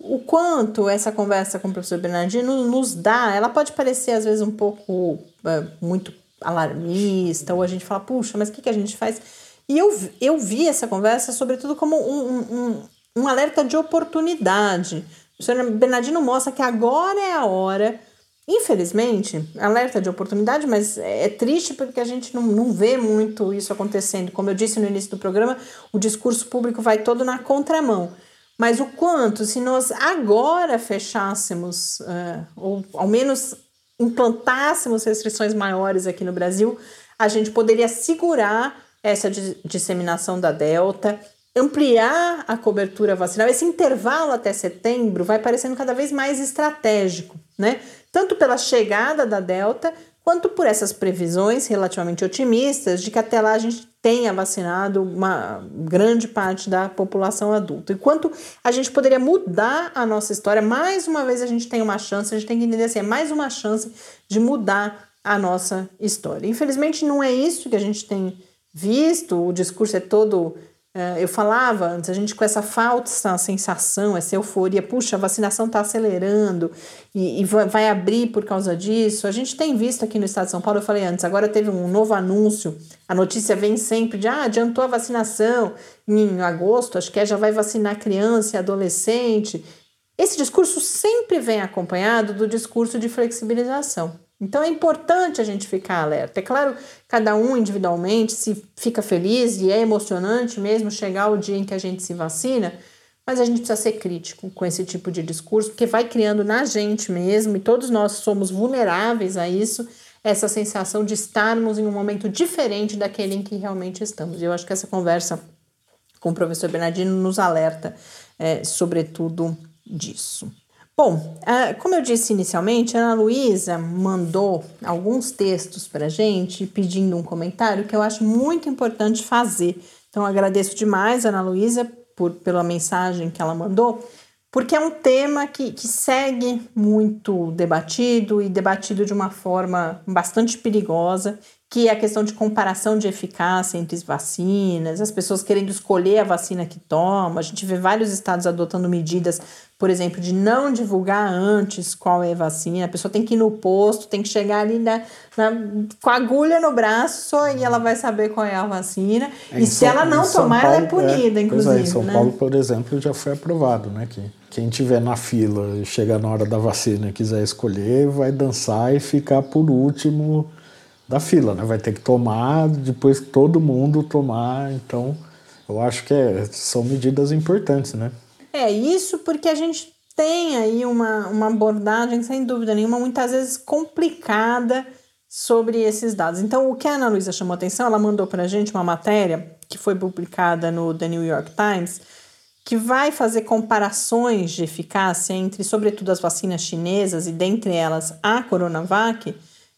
o quanto essa conversa com o professor Bernardino nos dá. Ela pode parecer às vezes um pouco é, muito alarmista, ou a gente fala, puxa, mas o que, que a gente faz? E eu, eu vi essa conversa, sobretudo, como um, um, um alerta de oportunidade. O professor Bernardino mostra que agora é a hora Infelizmente, alerta de oportunidade, mas é triste porque a gente não, não vê muito isso acontecendo. Como eu disse no início do programa, o discurso público vai todo na contramão. Mas o quanto, se nós agora fechássemos, uh, ou ao menos implantássemos restrições maiores aqui no Brasil, a gente poderia segurar essa disseminação da Delta, ampliar a cobertura vacinal. Esse intervalo até setembro vai parecendo cada vez mais estratégico, né? Tanto pela chegada da Delta, quanto por essas previsões relativamente otimistas de que até lá a gente tenha vacinado uma grande parte da população adulta. E quanto a gente poderia mudar a nossa história, mais uma vez a gente tem uma chance, a gente tem que entender assim, é mais uma chance de mudar a nossa história. Infelizmente não é isso que a gente tem visto, o discurso é todo eu falava antes, a gente com essa falsa sensação, essa euforia, puxa, a vacinação está acelerando e, e, vai abrir por causa disso. A gente tem visto aqui no estado de São Paulo, eu falei antes, agora teve um novo anúncio, a notícia vem sempre de, ah, adiantou a vacinação em agosto, acho que é, já vai vacinar criança e adolescente. Esse discurso sempre vem acompanhado do discurso de flexibilização. Então é importante a gente ficar alerta. É claro, cada um individualmente se fica feliz e é emocionante mesmo chegar o dia em que a gente se vacina, mas a gente precisa ser crítico com esse tipo de discurso, porque vai criando na gente mesmo, e todos nós somos vulneráveis a isso, essa sensação de estarmos em um momento diferente daquele em que realmente estamos. E eu acho que essa conversa com o professor Bernardino nos alerta, é, sobretudo, disso. Bom, como eu disse inicialmente, a Ana Luísa mandou alguns textos para a gente pedindo um comentário que eu acho muito importante fazer. Então, agradeço demais a Ana Luísa pela mensagem que ela mandou, porque é um tema que, que segue muito debatido e debatido de uma forma bastante perigosa que é a questão de comparação de eficácia entre vacinas, as pessoas querendo escolher a vacina que toma. A gente vê vários estados adotando medidas, por exemplo, de não divulgar antes qual é a vacina. A pessoa tem que ir no posto, tem que chegar ali na, na com a agulha no braço e ela vai saber qual é a vacina. É, e se São, ela não tomar, Paulo, ela é punida, é, inclusive. É, em São né? Paulo, por exemplo, já foi aprovado, né? Que quem tiver na fila e chegar na hora da vacina e quiser escolher, vai dançar e ficar por último da fila, né? Vai ter que tomar depois que todo mundo tomar. Então, eu acho que é, são medidas importantes, né? É isso porque a gente tem aí uma, uma abordagem, sem dúvida nenhuma, muitas vezes complicada sobre esses dados. Então, o que a Ana Luísa chamou atenção, ela mandou para a gente uma matéria que foi publicada no The New York Times, que vai fazer comparações de eficácia entre, sobretudo, as vacinas chinesas e, dentre elas, a Coronavac,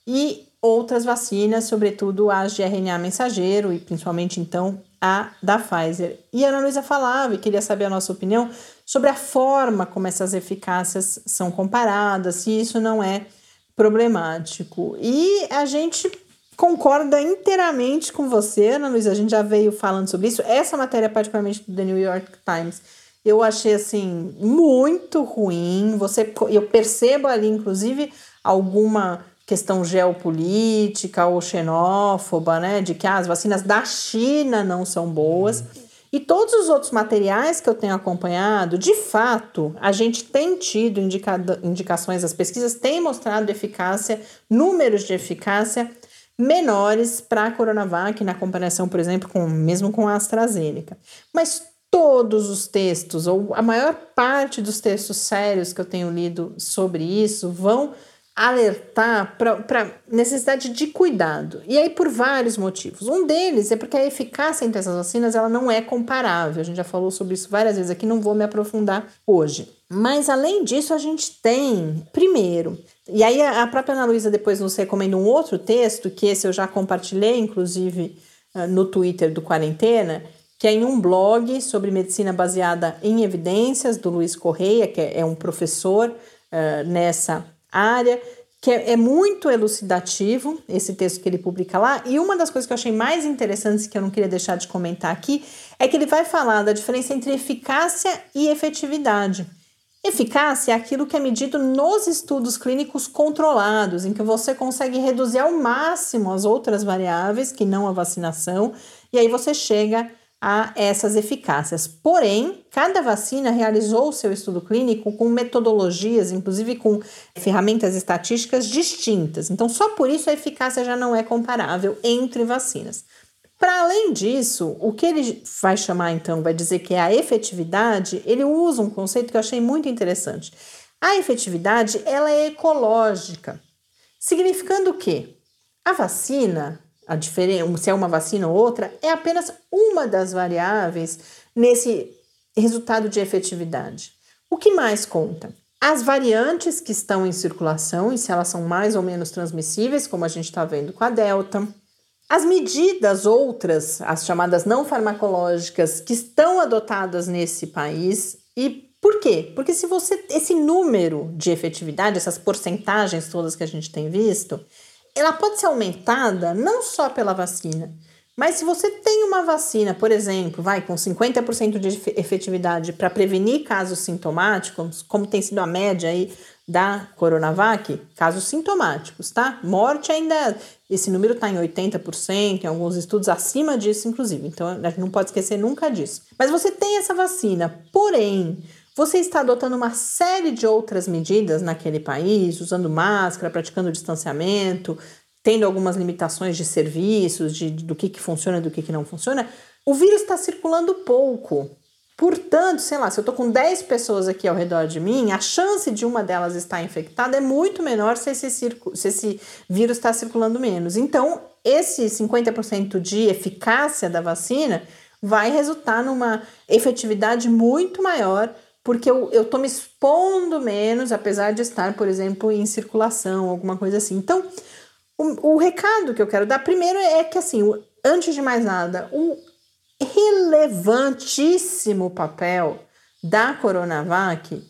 e outras vacinas, sobretudo as de RNA mensageiro e principalmente então a da Pfizer. E a Ana Luísa falava e queria saber a nossa opinião sobre a forma como essas eficácias são comparadas, se isso não é problemático. E a gente concorda inteiramente com você, Ana Luísa, a gente já veio falando sobre isso. Essa matéria, particularmente do The New York Times, eu achei assim muito ruim. Você, eu percebo ali, inclusive, alguma questão geopolítica ou xenófoba, né, de que ah, as vacinas da China não são boas. E todos os outros materiais que eu tenho acompanhado, de fato, a gente tem tido indicações, as pesquisas têm mostrado eficácia, números de eficácia menores para a Coronavac, na comparação, por exemplo, com mesmo com a AstraZeneca. Mas todos os textos, ou a maior parte dos textos sérios que eu tenho lido sobre isso, vão alertar para necessidade de cuidado. E aí por vários motivos. Um deles é porque a eficácia entre essas vacinas ela não é comparável. A gente já falou sobre isso várias vezes aqui, não vou me aprofundar hoje. Mas além disso, a gente tem, primeiro, e aí a própria Ana Luísa depois nos recomenda um outro texto, que esse eu já compartilhei, inclusive, ah, no Twitter do Quarentena, que é em um blog sobre medicina baseada em evidências, do Luiz Correia, que é um professor uh, nessa área, que é, é, muito elucidativo esse texto que ele publica lá. E uma das coisas que eu achei mais interessantes que eu não queria deixar de comentar aqui é que ele vai falar da diferença entre eficácia e efetividade. Eficácia é aquilo que é medido nos estudos clínicos controlados, em que você consegue reduzir ao máximo as outras variáveis que não a vacinação, e aí você chega a essas eficácias. Porém, cada vacina realizou o seu estudo clínico com metodologias, inclusive com ferramentas estatísticas distintas. Então, só por isso a eficácia já não é comparável entre vacinas. Para além disso, o que ele vai chamar então, vai dizer que é a efetividade, ele usa um conceito que eu achei muito interessante. A efetividade, ela é ecológica, significando que a vacina, a diferença, se é uma vacina ou outra, é apenas uma das variáveis nesse resultado de efetividade. O que mais conta? As variantes que estão em circulação e se elas são mais ou menos transmissíveis, como a gente está vendo com a Delta. As medidas outras, as chamadas não farmacológicas, que estão adotadas nesse país e por quê? Porque se você esse número de efetividade, essas porcentagens todas que a gente tem visto, ela pode ser aumentada não só pela vacina, mas se você tem uma vacina, por exemplo, vai com 50% de efetividade para prevenir casos sintomáticos, como tem sido a média aí da Coronavac, casos sintomáticos, tá? Morte ainda, esse número está em 80%, em alguns estudos acima disso, inclusive. Então, a gente não pode esquecer nunca disso. Mas você tem essa vacina, porém, você está adotando uma série de outras medidas naquele país, usando máscara, praticando distanciamento, tendo algumas limitações de serviços, de, do que, que funciona e do que, que não funciona. O vírus está circulando pouco. Portanto, sei lá, se eu estou com 10 pessoas aqui ao redor de mim, a chance de uma delas estar infectada é muito menor se esse, se esse vírus está circulando menos. Então, esse 50% de eficácia da vacina vai resultar numa efetividade muito maior porque eu, eu tô me expondo menos, apesar de estar, por exemplo, em circulação, alguma coisa assim. Então, o, o recado que eu quero dar primeiro é que, assim, antes de mais nada, o relevantíssimo papel da Coronavac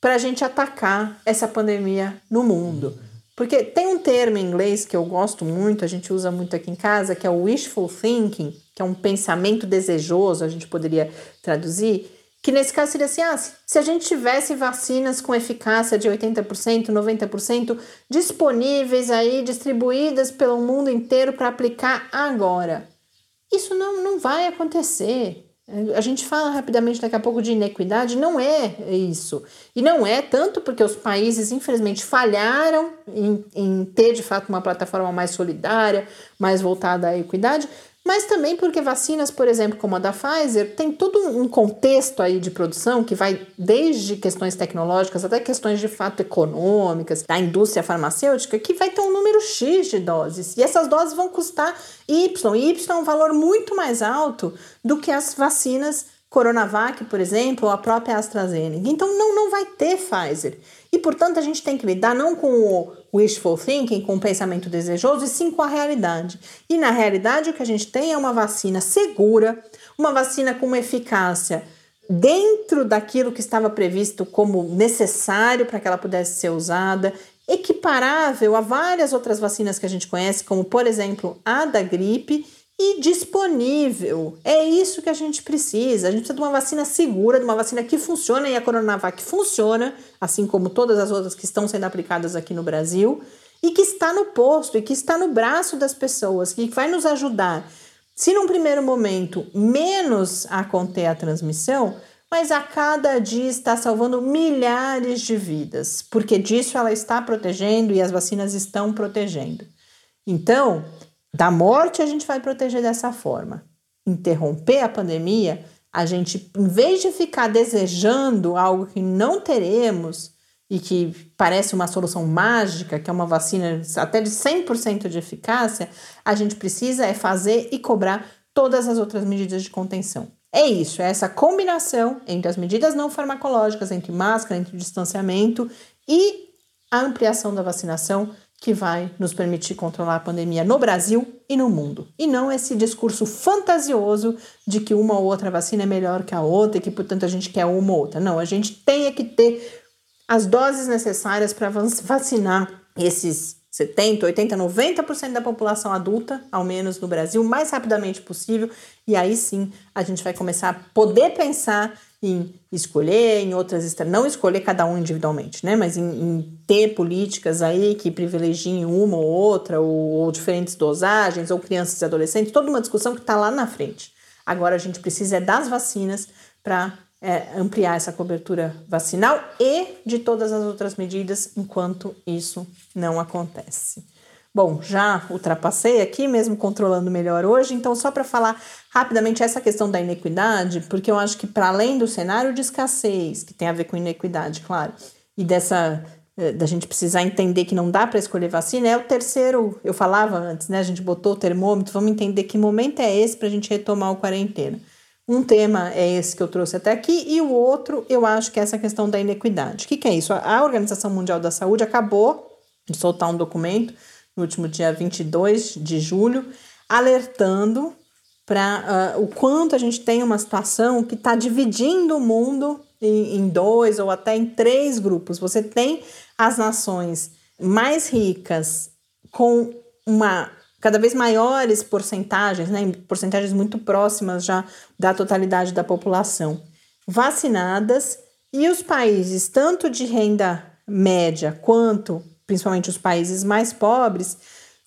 para a gente atacar essa pandemia no mundo. Porque tem um termo em inglês que eu gosto muito, a gente usa muito aqui em casa, que é o wishful thinking, que é um pensamento desejoso, a gente poderia traduzir, que nesse caso seria assim: ah, se a gente tivesse vacinas com eficácia de 80%, 90% disponíveis aí, distribuídas pelo mundo inteiro para aplicar agora. Isso não, não vai acontecer. A gente fala rapidamente daqui a pouco de inequidade, não é isso. E não é tanto porque os países, infelizmente, falharam em, em ter de fato uma plataforma mais solidária, mais voltada à equidade, mas também porque vacinas, por exemplo, como a da Pfizer, tem todo um contexto aí de produção que vai desde questões tecnológicas até questões de fato econômicas, da indústria farmacêutica, que vai ter um número X de doses. E essas doses vão custar Y. E Y é um valor muito mais alto do que as vacinas Coronavac, por exemplo, ou a própria AstraZeneca. Então não, não vai ter Pfizer. E, portanto, a gente tem que lidar não com o wishful thinking, com o pensamento desejoso, e sim com a realidade. E na realidade, o que a gente tem é uma vacina segura, uma vacina com uma eficácia dentro daquilo que estava previsto como necessário para que ela pudesse ser usada, equiparável a várias outras vacinas que a gente conhece, como por exemplo a da gripe, e disponível. É isso que a gente precisa. A gente precisa de uma vacina segura, de uma vacina que funciona, e a Coronavac funciona, assim como todas as outras que estão sendo aplicadas aqui no Brasil, e que está no posto, e que está no braço das pessoas, que vai nos ajudar, se num primeiro momento, menos a conter a transmissão, mas a cada dia está salvando milhares de vidas, porque disso ela está protegendo e as vacinas estão protegendo. Então, da morte, a gente vai proteger dessa forma. Interromper a pandemia, a gente, em vez de ficar desejando algo que não teremos e que parece uma solução mágica, que é uma vacina até de 100% de eficácia, a gente precisa é fazer e cobrar todas as outras medidas de contenção. É isso, é essa combinação entre as medidas não farmacológicas, entre máscara, entre distanciamento e a ampliação da vacinação que vai nos permitir controlar a pandemia no Brasil e no mundo. E não esse discurso fantasioso de que uma ou outra vacina é melhor que a outra e que, portanto, a gente quer uma ou outra. Não, a gente tem que ter as doses necessárias para vacinar esses 70, 80, 90% da população adulta, ao menos no Brasil, o mais rapidamente possível. E aí sim a gente vai começar a poder pensar em escolher, em outras não escolher cada um individualmente, né? Mas em, em ter políticas aí que privilegiem uma ou outra, ou, ou, diferentes dosagens, ou crianças e adolescentes, toda uma discussão que está lá na frente. Agora a gente precisa é das vacinas para é, ampliar essa cobertura vacinal e de todas as outras medidas enquanto isso não acontece. Bom, já ultrapassei aqui, mesmo controlando melhor hoje, então só para falar rapidamente essa questão da inequidade, porque eu acho que para além do cenário de escassez, que tem a ver com inequidade, claro, e dessa eh, da gente precisar entender que não dá para escolher vacina, é o terceiro, eu falava antes, né? A gente botou o termômetro, vamos entender que momento é esse para a gente retomar o quarentena. Um tema é esse que eu trouxe até aqui, e o outro eu acho que é essa questão da inequidade. O que, que é isso? A Organização Mundial da Saúde acabou de soltar um documento no último dia 22 de julho, alertando para uh, o quanto a gente tem uma situação que está dividindo o mundo em, em dois ou até em três grupos. Você tem as nações mais ricas com uma cada vez maiores porcentagens, né, porcentagens muito próximas já da totalidade da população vacinadas e os países tanto de renda média quanto principalmente os países mais pobres,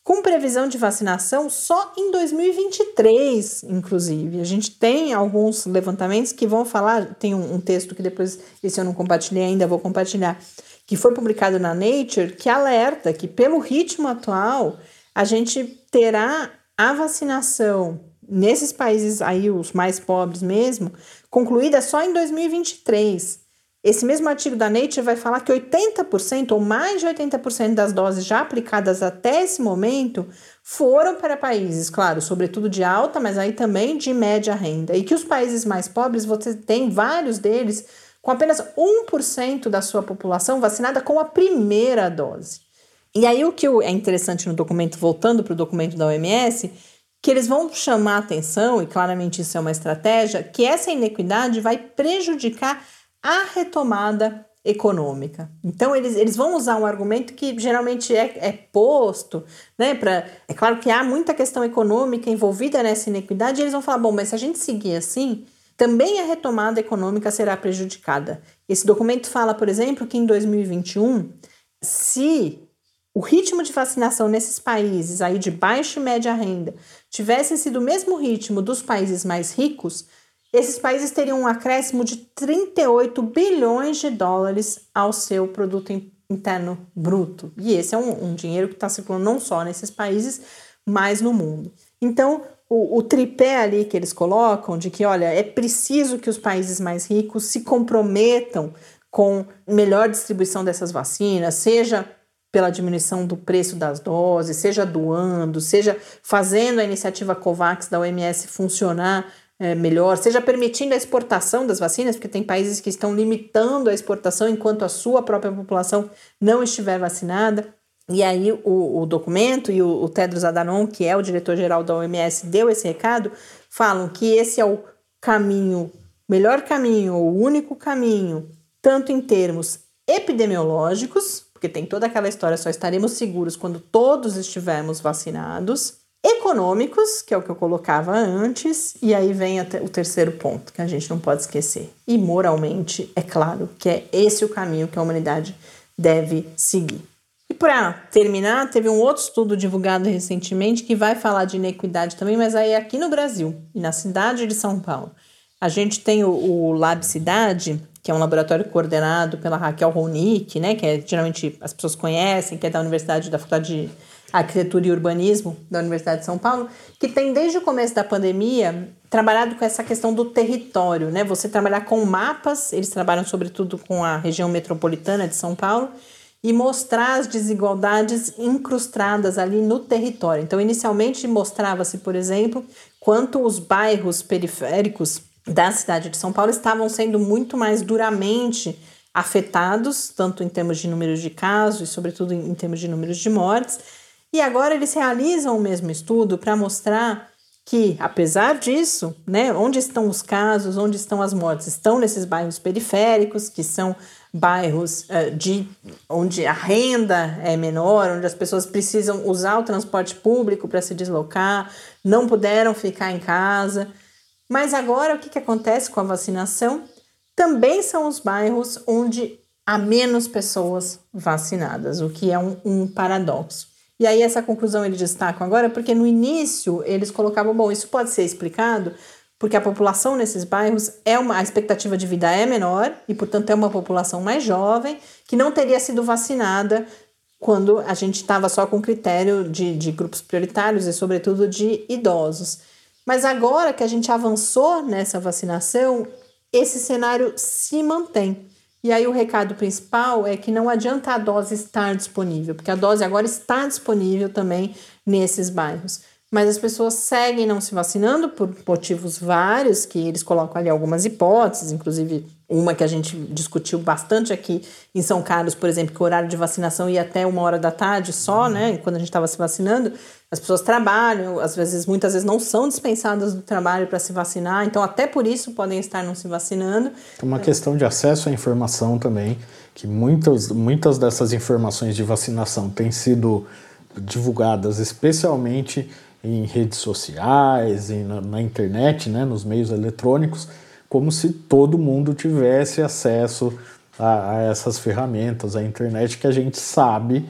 com previsão de vacinação só em 2023, inclusive. A gente tem alguns levantamentos que vão falar, tem um, um, texto que depois, esse eu não compartilhei ainda, vou compartilhar, que foi publicado na Nature, que alerta que pelo ritmo atual, a gente terá a vacinação nesses países aí, os mais pobres mesmo, concluída só em 2023. Esse mesmo artigo da Nature vai falar que 80% ou mais de 80% das doses já aplicadas até esse momento foram para países, claro, sobretudo de alta, mas aí também de média renda. E que os países mais pobres, você tem vários deles com apenas 1% da sua população vacinada com a primeira dose. E aí o que é interessante no documento, voltando para o documento da OMS, que eles vão chamar atenção, e claramente isso é uma estratégia, que essa inequidade vai prejudicar a retomada econômica. Então, eles, eles vão usar um argumento que geralmente é, é posto, né? Pra, é claro que há muita questão econômica envolvida nessa inequidade, e eles vão falar: bom, mas se a gente seguir assim, também a retomada econômica será prejudicada. Esse documento fala, por exemplo, que em 2021, se o ritmo de vacinação nesses países aí de baixa e média renda tivesse sido o mesmo ritmo dos países mais ricos, esses países teriam um acréscimo de 38 bilhões de dólares ao seu produto interno bruto. E esse é um, um dinheiro que está circulando não só nesses países, mas no mundo. Então, o, o, tripé ali que eles colocam de que, olha, é preciso que os países mais ricos se comprometam com melhor distribuição dessas vacinas, seja pela diminuição do preço das doses, seja doando, seja fazendo a iniciativa COVAX da OMS funcionar é, melhor, seja permitindo a exportação das vacinas, porque tem países que estão limitando a exportação enquanto a sua própria população não estiver vacinada. E aí o, o documento e o, o Tedros Adhanom, que é o diretor-geral da OMS, deu esse recado, falam que esse é o caminho, melhor caminho, o único caminho, tanto em termos epidemiológicos, porque tem toda aquela história, só estaremos seguros quando todos estivermos vacinados, econômicos, que é o que eu colocava antes, e aí vem o terceiro ponto que a gente não pode esquecer. E moralmente, é claro que é esse o caminho que a humanidade deve seguir. E para terminar, teve um outro estudo divulgado recentemente que vai falar de inequidade também, mas aí é aqui no Brasil e na cidade de São Paulo. A gente tem o, o Lab Cidade, que é um laboratório coordenado pela Raquel Ronick, né, que é, geralmente as pessoas conhecem, que é da Universidade da Faculdade de Arquitetura e Urbanismo da Universidade de São Paulo, que tem desde o começo da pandemia trabalhado com essa questão do território, né? Você trabalhar com mapas, eles trabalham sobretudo com a região metropolitana de São Paulo e mostrar as desigualdades incrustadas ali no território. Então, inicialmente mostrava-se, por exemplo, quanto os bairros periféricos da cidade de São Paulo estavam sendo muito mais duramente afetados, tanto em termos de números de casos e, sobretudo, em termos de números de mortes, e agora eles realizam o mesmo estudo para mostrar que, apesar disso, né, onde estão os casos, onde estão as mortes? Estão nesses bairros periféricos, que são bairros uh, de, onde a renda é menor, onde as pessoas precisam usar o transporte público para se deslocar, não puderam ficar em casa. Mas agora o que, que acontece com a vacinação? Também são os bairros onde há menos pessoas vacinadas, o que é um, um paradoxo. E aí essa conclusão eles destacam agora, porque no início eles colocavam, bom, isso pode ser explicado porque a população nesses bairros é uma a expectativa de vida é menor e portanto é uma população mais jovem que não teria sido vacinada quando a gente estava só com critério de, de grupos prioritários e sobretudo de idosos. Mas agora que a gente avançou nessa vacinação, esse cenário se mantém. E aí o recado principal é que não adianta a dose estar disponível, porque a dose agora está disponível também nesses bairros. Mas as pessoas seguem não se vacinando por motivos vários, que eles colocam ali algumas hipóteses, inclusive uma que a gente discutiu bastante aqui em São Carlos, por exemplo, que o horário de vacinação ia até uma hora da tarde só, né? Quando a gente estava se vacinando, as pessoas trabalham, às vezes, muitas vezes não são dispensadas do trabalho para se vacinar, então até por isso podem estar não se vacinando. Uma questão de acesso à informação também, que muitas, muitas dessas informações de vacinação têm sido divulgadas especialmente em redes sociais, e na, na internet, né, nos meios eletrônicos, como se todo mundo tivesse acesso a, a essas ferramentas, à internet, que a gente sabe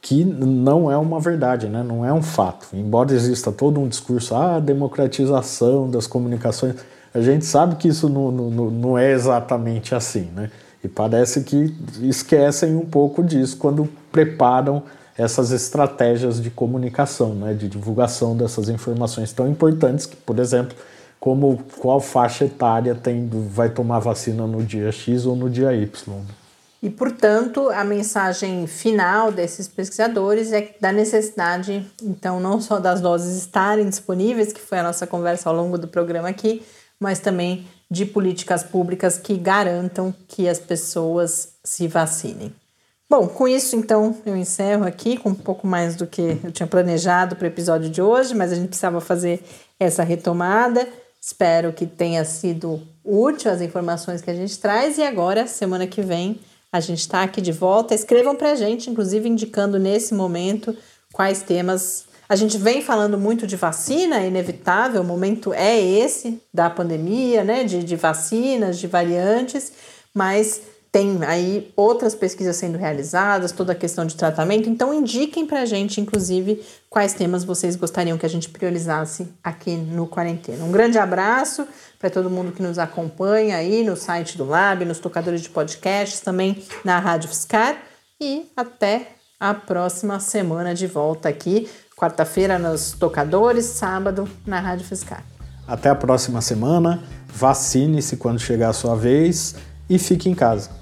que não é uma verdade, né? não é um fato. Embora exista todo um discurso, ah, democratização das comunicações, a gente sabe que isso não, não, não é exatamente assim. Né? E parece que esquecem um pouco disso quando preparam essas estratégias de comunicação, né? de divulgação dessas informações tão importantes que, por exemplo, como qual faixa etária tem, vai tomar vacina no dia X ou no dia Y. E, portanto, a mensagem final desses pesquisadores é da necessidade, então, não só das doses estarem disponíveis, que foi a nossa conversa ao longo do programa aqui, mas também de políticas públicas que garantam que as pessoas se vacinem. Bom, com isso então eu encerro aqui com um pouco mais do que eu tinha planejado para o episódio de hoje, mas a gente precisava fazer essa retomada. Espero que tenha sido útil as informações que a gente traz e agora, semana que vem, a gente está aqui de volta. Escrevam para a gente, inclusive indicando nesse momento quais temas. A gente vem falando muito de vacina, é inevitável, o momento é esse da pandemia, né? De, de vacinas, de variantes, mas tem aí outras pesquisas sendo realizadas, toda a questão de tratamento. Então, indiquem para a gente, inclusive, quais temas vocês gostariam que a gente priorizasse aqui no Quarentena. Um grande abraço para todo mundo que nos acompanha aí no site do Lab, nos tocadores de podcasts, também na Rádio Fiscar. E até a próxima semana de volta aqui, quarta-feira nos tocadores, sábado na Rádio Fiscar. Até a próxima semana. Vacine-se quando chegar a sua vez e fique em casa.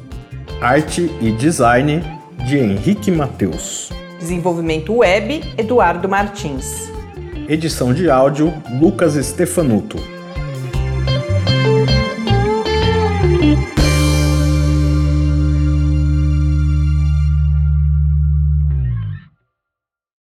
Arte e Design, de Henrique Mateus. Desenvolvimento Web, Eduardo Martins. Edição de áudio, Lucas Stefanuto.